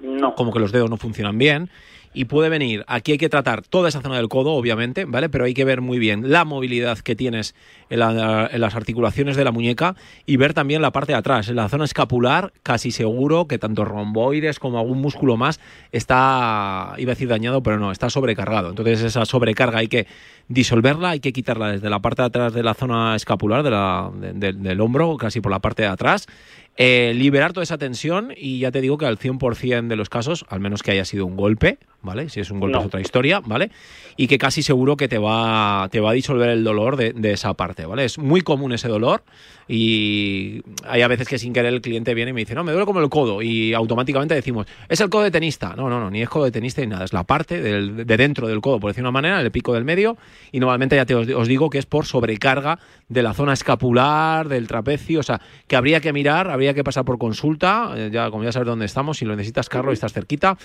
No. como que los dedos no funcionan bien. Y puede venir, aquí hay que tratar toda esa zona del codo, obviamente, ¿vale? Pero hay que ver muy bien la movilidad que tienes en, la- en las articulaciones de la muñeca y ver también la parte de atrás. En la zona escapular, casi seguro que tanto romboides como algún músculo más está, iba a decir dañado, pero no, está sobrecargado. Entonces esa sobrecarga hay que disolverla, hay que quitarla desde la parte de atrás de la zona escapular, de la- de- de- del hombro, casi por la parte de atrás. Eh, liberar toda esa tensión y ya te digo que al 100% de los casos, al menos que haya sido un golpe, ¿vale? Si es un golpe No. es otra historia, ¿vale? Y que casi seguro que te va, te va a disolver el dolor de, de esa parte, ¿vale? Es muy común ese dolor y hay a veces que sin querer el cliente viene y me dice, no, me duele como el codo y automáticamente decimos, es el codo de tenista. No, no, no, ni es codo de tenista ni nada, es la parte del- de dentro del codo, por decir una manera, el pico del medio y normalmente ya te os, os digo que es por sobrecarga de la zona escapular, del trapecio, o sea, que habría que mirar, habría que pasar por consulta, eh, ya como ya sabes dónde estamos, si lo necesitas, Carlos, y estás cerquita,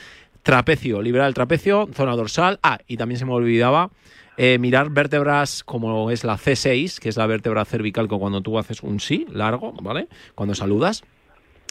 trapecio, liberar el trapecio, zona dorsal, ah, y también se me olvidaba eh, mirar vértebras como es la C6, que es la vértebra cervical que cuando tú haces un sí largo, ¿vale? Cuando saludas.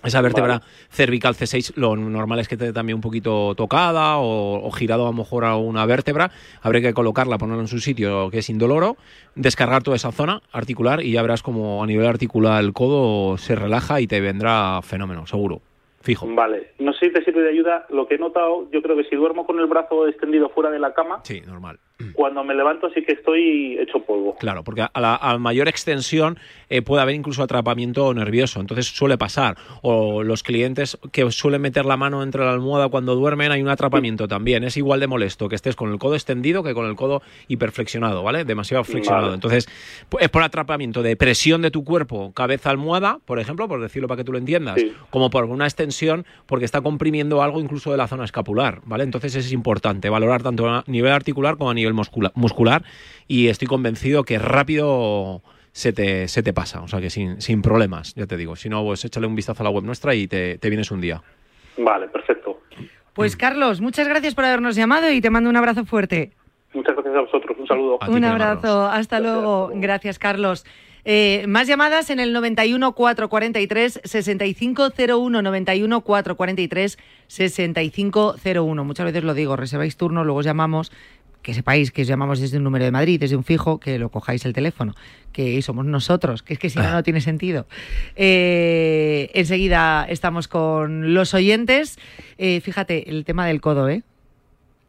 Esa vértebra cervical C6 lo normal es que esté también un poquito tocada o, o girado a lo mejor a una vértebra. Habría que colocarla, ponerla en su sitio que es indoloro, descargar toda esa zona articular y ya verás como a nivel articular el codo se relaja y te vendrá fenómeno, seguro. Fijo. Vale, no sé si te sirve de ayuda. Lo que he notado, yo creo que si duermo con el brazo extendido fuera de la cama, Sí, normal. Cuando me levanto sí que estoy hecho polvo. Claro, porque a la a mayor extensión eh, puede haber incluso atrapamiento nervioso, entonces suele pasar. O los clientes que suelen meter la mano entre la almohada cuando duermen, hay un atrapamiento también. Es igual de molesto que estés con el codo extendido que con el codo hiperflexionado, ¿vale? Demasiado flexionado. Vale. Entonces, pu- es por atrapamiento de presión de tu cuerpo, cabeza-almohada, por ejemplo, por decirlo para que tú lo entiendas, como por una extensión, porque está comprimiendo algo incluso de la zona escapular, ¿vale? Entonces es importante valorar tanto a nivel articular como a nivel muscula- muscular y estoy convencido que rápido se te, se te pasa, o sea que sin, sin problemas, ya te digo. Si no, pues échale un vistazo a la web nuestra y te, te vienes un día. Vale, perfecto. Pues Carlos, muchas gracias por habernos llamado y te mando un abrazo fuerte. Muchas gracias a vosotros. Un saludo. Un abrazo, hasta luego. Gracias, Carlos. Eh, más llamadas en el 91 443 6501 91 443 6501. Muchas veces lo digo, reserváis turno, luego os llamamos. Que sepáis que os llamamos desde un número de Madrid, desde un fijo, que lo cojáis el teléfono, que somos nosotros, que es que si no, no tiene sentido. Eh, enseguida estamos con los oyentes. Eh, fíjate, el tema del codo, ¿eh?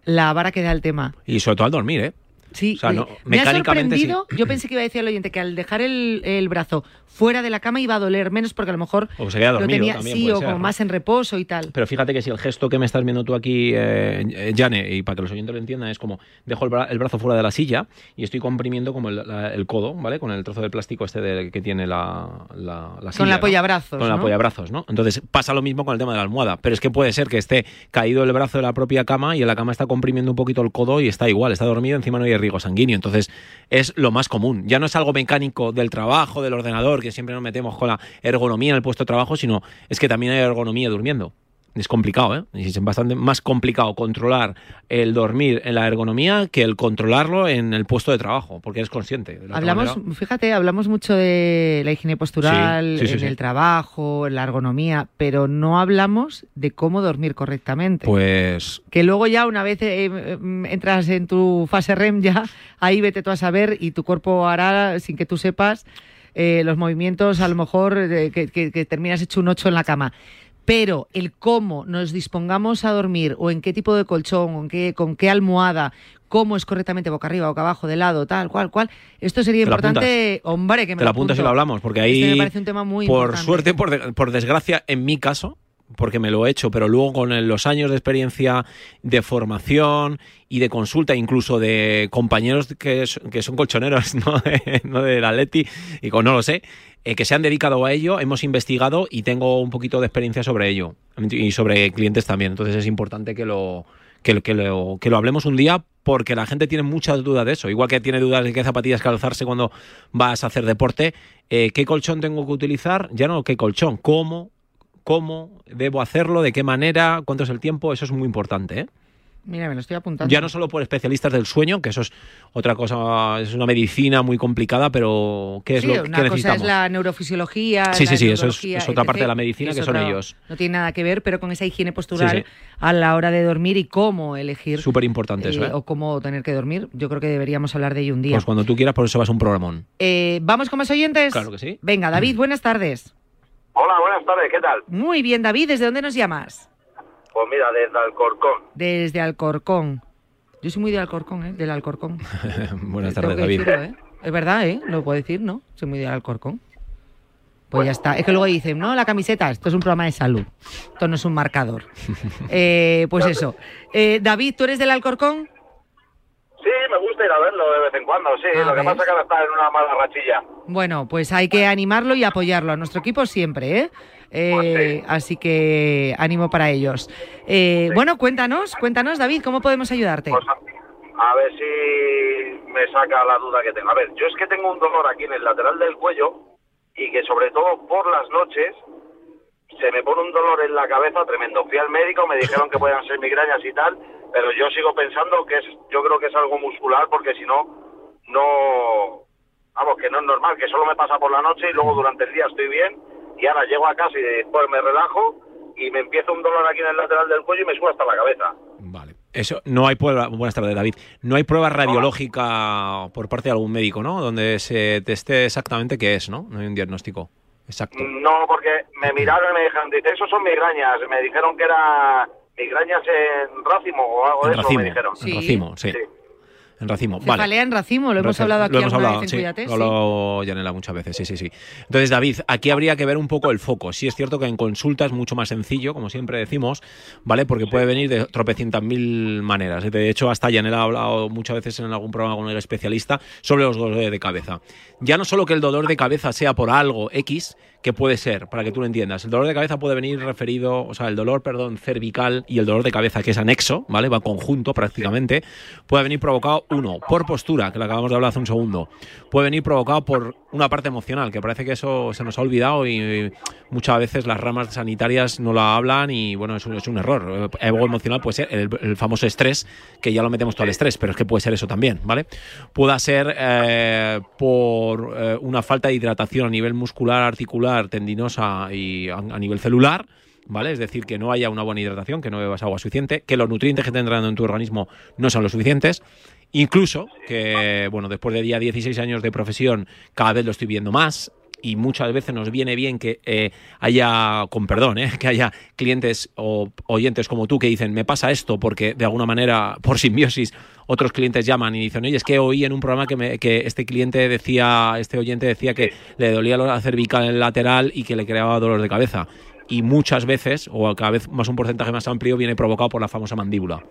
La vara que da el tema. Y sobre todo al dormir, ¿eh? Sí, O sea, no, oye, me ha sí. sorprendido. Yo pensé que iba a decir al oyente que al dejar el, el brazo fuera de la cama iba a doler menos porque a lo mejor O se queda lo tenía también, sí o ser, como ¿no? más en reposo y tal. Pero fíjate que si el gesto que me estás viendo tú aquí, eh, eh, Jane, y para que los oyentes lo entiendan, es como dejo el, bra- el brazo fuera de la silla y estoy comprimiendo como el, la- el codo, ¿vale? Con el trozo de plástico este de- que tiene la, la, la silla, la ¿no? apoyabrazos, Con el ¿no? apoyabrazos, ¿no? Entonces pasa lo mismo con el tema de la almohada. Pero es que puede ser que esté caído el brazo de la propia cama y en la cama está comprimiendo un poquito el codo y está igual, está dormido, encima no hay riego sanguíneo. Entonces, es lo más común. Ya no es algo mecánico del trabajo, del ordenador, que siempre nos metemos con la ergonomía en el puesto de trabajo, sino es que también hay ergonomía durmiendo. Es complicado, ¿eh? Es bastante más complicado controlar el dormir en la ergonomía que el controlarlo en el puesto de trabajo, porque eres consciente. de Hablamos, manera. fíjate, hablamos mucho de la higiene postural, Sí, sí, sí, en sí. el trabajo, en la ergonomía, pero no hablamos de cómo dormir correctamente. Pues Que luego ya una vez eh, eh, entras en tu fase REM ya, ahí vete tú a saber y tu cuerpo hará, sin que tú sepas, eh, los movimientos a lo mejor eh, que, que- que terminas hecho un 8 en la cama. Pero el cómo nos dispongamos a dormir o en qué tipo de colchón, o en qué, con qué almohada, cómo es correctamente boca arriba, boca abajo, de lado, tal, cual, cual, esto sería ¿Te la importante, hombre, que me Te la apuntas y lo hablamos, porque ahí, Este me parece un tema muy por importante. suerte, por, de- por desgracia, en mi caso, porque me lo he hecho, pero luego con los años de experiencia de formación y de consulta, incluso de compañeros que, son colchoneros, <laughs> no, de, no del Atleti, y con no lo sé, eh, que se han dedicado a ello, hemos investigado y tengo un poquito de experiencia sobre ello y sobre clientes también. Entonces es importante que lo, que, lo- que lo, hablemos un día porque la gente tiene muchas dudas de eso. Igual que tiene dudas de qué zapatillas calzarse cuando vas a hacer deporte, eh, qué colchón tengo que utilizar, ya no qué colchón, cómo, cómo debo hacerlo, de qué manera, cuánto es el tiempo, eso es muy importante. ¿eh? Mira, me lo estoy apuntando. Ya no solo por especialistas del sueño, que eso es otra cosa, es una medicina muy complicada, pero ¿qué es Sí, lo una que cosa necesitamos? es la neurofisiología. Sí, la sí, sí, eso es- otra parte de la medicina que son ellos. No tiene nada que ver, pero con esa higiene postural Sí, sí. a la hora de dormir y cómo elegir. Súper importante eso, eh, ¿eh? O cómo tener que dormir. Yo creo que deberíamos hablar de ello un día. Pues cuando tú quieras, por eso vas a un programón. Eh, ¿Vamos con más oyentes? Claro que sí. Venga, David, buenas tardes. Hola, buenas tardes, ¿qué tal? Muy bien, David, ¿desde dónde nos llamas? Pues mira, desde Alcorcón. Desde Alcorcón. Yo soy muy de Alcorcón, ¿eh? Del Alcorcón. <laughs> Buenas tardes, David. decirlo, ¿eh? Es verdad, ¿eh? Lo puedo decir, ¿no? Soy muy de Alcorcón. Pues ya está. Es que luego dicen, no, la camiseta, esto es un programa de salud. Esto no es un marcador. <laughs> Eh, pues eso. Eh, David, ¿tú eres del Alcorcón? Sí, me gusta ir a verlo de vez en cuando, sí. Ah, lo que pasa es que ahora está en una mala rachilla. Bueno, pues hay que animarlo y apoyarlo. A nuestro equipo siempre, ¿eh? Eh, Así que ánimo para ellos. Eh, Bueno, cuéntanos, cuéntanos, David, ¿cómo podemos ayudarte? Pues a ver si me saca la duda que tengo. A ver, yo es que tengo un dolor aquí en el lateral del cuello y que sobre todo por las noches se me pone un dolor en la cabeza tremendo. Fui al médico, me dijeron que podían ser migrañas y tal, pero yo sigo pensando que es, yo creo que es algo muscular porque si no, no, vamos, que no es normal, que solo me pasa por la noche y luego durante el día estoy bien y ahora llego a casa y después me relajo y me empieza un dolor aquí en el lateral del cuello y me sube hasta la cabeza. Eso, no hay prueba, buenas tardes David, no hay prueba radiológica por parte de algún médico, ¿no? Donde se teste exactamente qué es, ¿no? No hay un diagnóstico exacto. No, porque me miraron y me dijeron, dice, esos son migrañas. Me dijeron que era migrañas en racimo o algo En de eso, racimo, me dijeron. en racimo, sí. En racimo, Cefalea vale. en racimo, lo hemos hablado aquí lo hemos hablado, vez sí, en Cuídate. lo sí. Yanela muchas veces, sí, sí, sí. Entonces, David, aquí habría que ver un poco el foco. Sí es cierto que en consulta es mucho más sencillo, como siempre decimos, ¿vale? Porque puede venir de tropecientas mil maneras. De hecho, hasta Yanela ha hablado muchas veces en algún programa con el especialista sobre los dolores de cabeza. Ya no solo que el dolor de cabeza sea por algo X, que puede ser, para que tú lo entiendas. El dolor de cabeza puede venir referido, o sea, el dolor, perdón, cervical y el dolor de cabeza, que es anexo, ¿vale? Va conjunto prácticamente, puede venir provocado, uno, por postura, que lo acabamos de hablar hace un segundo, puede venir provocado por una parte emocional, que parece que eso se nos ha olvidado y muchas veces las ramas sanitarias no la hablan y, bueno, es un, es un error. Algo emocional puede ser el, famoso estrés, que ya lo metemos todo al estrés, pero es que puede ser eso también, ¿vale? Pueda ser eh, por eh, una falta de hidratación a nivel muscular, articular, tendinosa y a, nivel celular, ¿vale? Es decir, que no haya una buena hidratación, que no bebas agua suficiente, que los nutrientes que te entran en tu organismo no son lo suficientes. Incluso que, bueno, después de ya 16 años de profesión, cada vez lo estoy viendo más y muchas veces nos viene bien que eh, haya, con perdón, eh, que haya clientes o oyentes como tú que dicen, me pasa esto porque de alguna manera, por simbiosis, otros clientes llaman y dicen, oye, es que oí en un programa que, me- que este cliente decía, este oyente decía que le dolía la cervical lateral y que le creaba dolor de cabeza. Y muchas veces, o cada vez más un porcentaje más amplio, viene provocado por la famosa mandíbula.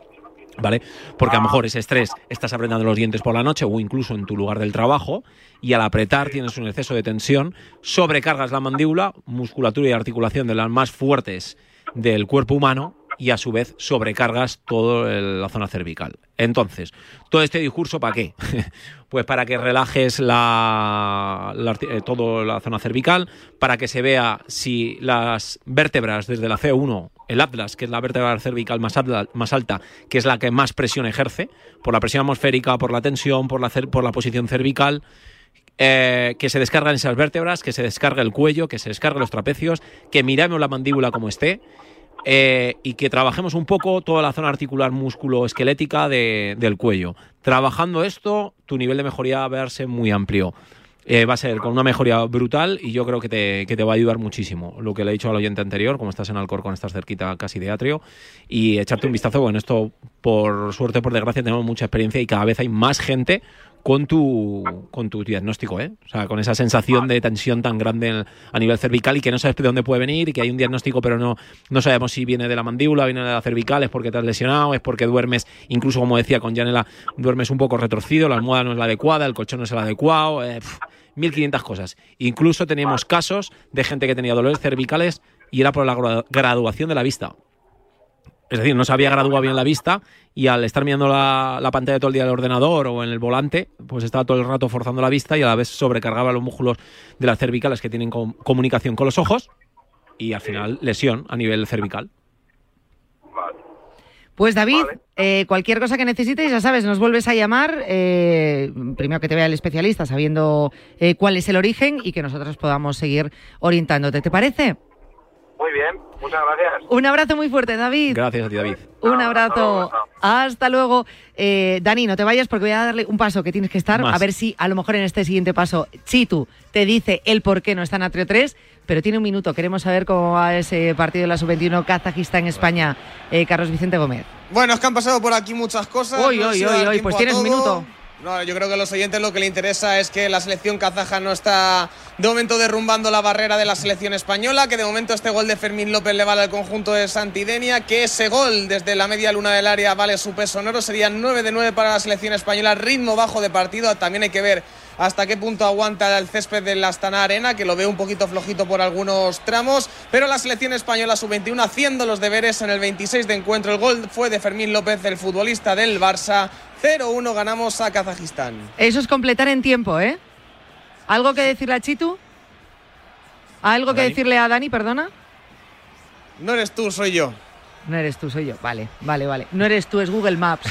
¿Vale? Porque a lo mejor ese estrés estás apretando los dientes por la noche o incluso en tu lugar del trabajo y al apretar tienes un exceso de tensión, sobrecargas la mandíbula, musculatura y articulación de las más fuertes del cuerpo humano y a su vez sobrecargas toda la zona cervical. Entonces, todo este discurso ¿para qué? <laughs> pues para que relajes la, la eh, toda la zona cervical, para que se vea si las vértebras desde la C1, el atlas, que es la vértebra cervical más alta, más alta, que es la que más presión ejerce, por la presión atmosférica, por la tensión, por la, posición cervical, eh, que se descargan esas vértebras, que se descargue el cuello, que se descargue los trapecios, que miremos la mandíbula como esté eh, y que trabajemos un poco toda la zona articular músculo-esquelética de- del cuello. Trabajando esto, tu nivel de mejoría va a verse muy amplio. Eh, va a ser con una mejoría brutal y yo creo que te, que te va a ayudar muchísimo. Lo que le he dicho al oyente anterior, como estás en Alcorcón, estás cerquita casi de Atrio, y echarte un vistazo. Bueno, esto por suerte, por desgracia, tenemos mucha experiencia y cada vez hay más gente con tu, con tu diagnóstico, ¿eh? O sea, con esa sensación de tensión tan grande a nivel cervical y que no sabes de dónde puede venir y que hay un diagnóstico, pero no, no sabemos si viene de la mandíbula, viene de la cervical, es porque te has lesionado, es porque duermes, incluso como decía con Janela, duermes un poco retorcido, la almohada no es la adecuada, el colchón no es el adecuado, eh, pf, 1500 cosas. Incluso teníamos casos de gente que tenía dolores cervicales y era por la gra- graduación de la vista. Es decir, no se había graduado bien la vista y al estar mirando la, la pantalla todo el día del ordenador o en el volante, pues estaba todo el rato forzando la vista y a la vez sobrecargaba los músculos de las cervicales que tienen com- comunicación con los ojos y al final lesión a nivel cervical. Pues David, eh, cualquier cosa que necesites, ya sabes, nos vuelves a llamar. eh, primero que te vea el especialista, sabiendo eh, cuál es el origen y que nosotros podamos seguir orientándote. ¿Te parece? Muy bien, muchas gracias. Un abrazo muy fuerte, David. Gracias a ti, David. Un abrazo. Hasta luego. Eh, Dani, no te vayas porque voy a darle un paso que tienes que estar. Más. A ver si a lo mejor en este siguiente paso Chitu te dice el por qué no está en Atrio 3. Pero tiene un minuto. Queremos saber cómo va ese partido de la sub-21 Kazajistán-España. Eh, Carlos Vicente Gómez. Bueno, es que han pasado por aquí muchas cosas. Hoy, hoy, hoy, hoy, pues tienes un minuto. No, yo creo que a los oyentes lo que le interesa es que la selección kazaja no está de momento derrumbando la barrera de la selección española, que de momento este gol de Fermín López le vale al conjunto de Santidenia, que ese gol desde la media luna del área vale su peso sonoro, serían 9 de 9 para la selección española, ritmo bajo de partido, también hay que ver hasta qué punto aguanta el césped de la Astana Arena, que lo veo un poquito flojito por algunos tramos, pero la selección española sub-21 haciendo los deberes en el 26 de encuentro. El gol fue de Fermín López, el futbolista del Barça. 0-1 ganamos a Kazajistán. Eso es completar en tiempo, ¿eh? ¿Algo que decirle a Chitu? ¿Algo que Dani. decirle a Dani, perdona? No eres tú, soy yo. No eres tú, soy yo. Vale, vale, vale. No eres tú, es Google Maps.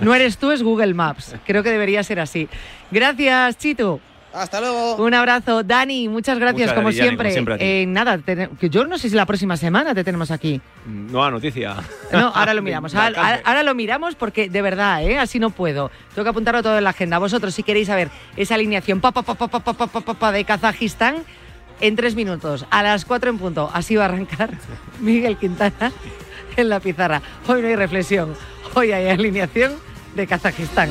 No eres tú, es Google Maps. Creo que debería ser así. Gracias, Chitu. Hasta luego. Un abrazo. Dani, muchas gracias, como, siempre. Eh, nada, te, yo no sé si la próxima semana te tenemos aquí. No Nueva noticia. No, ahora lo <laughs> miramos. ahora, lo miramos porque de verdad, eh, así no puedo. Tengo que apuntarlo todo en la agenda. Vosotros, si queréis saber esa alineación pa, pa, pa, de Kazajistán, en tres minutos, a las cuatro en punto. Así va a arrancar <laughs> Miguel Quintana en la pizarra. Hoy no hay reflexión, hoy hay alineación de Kazajistán.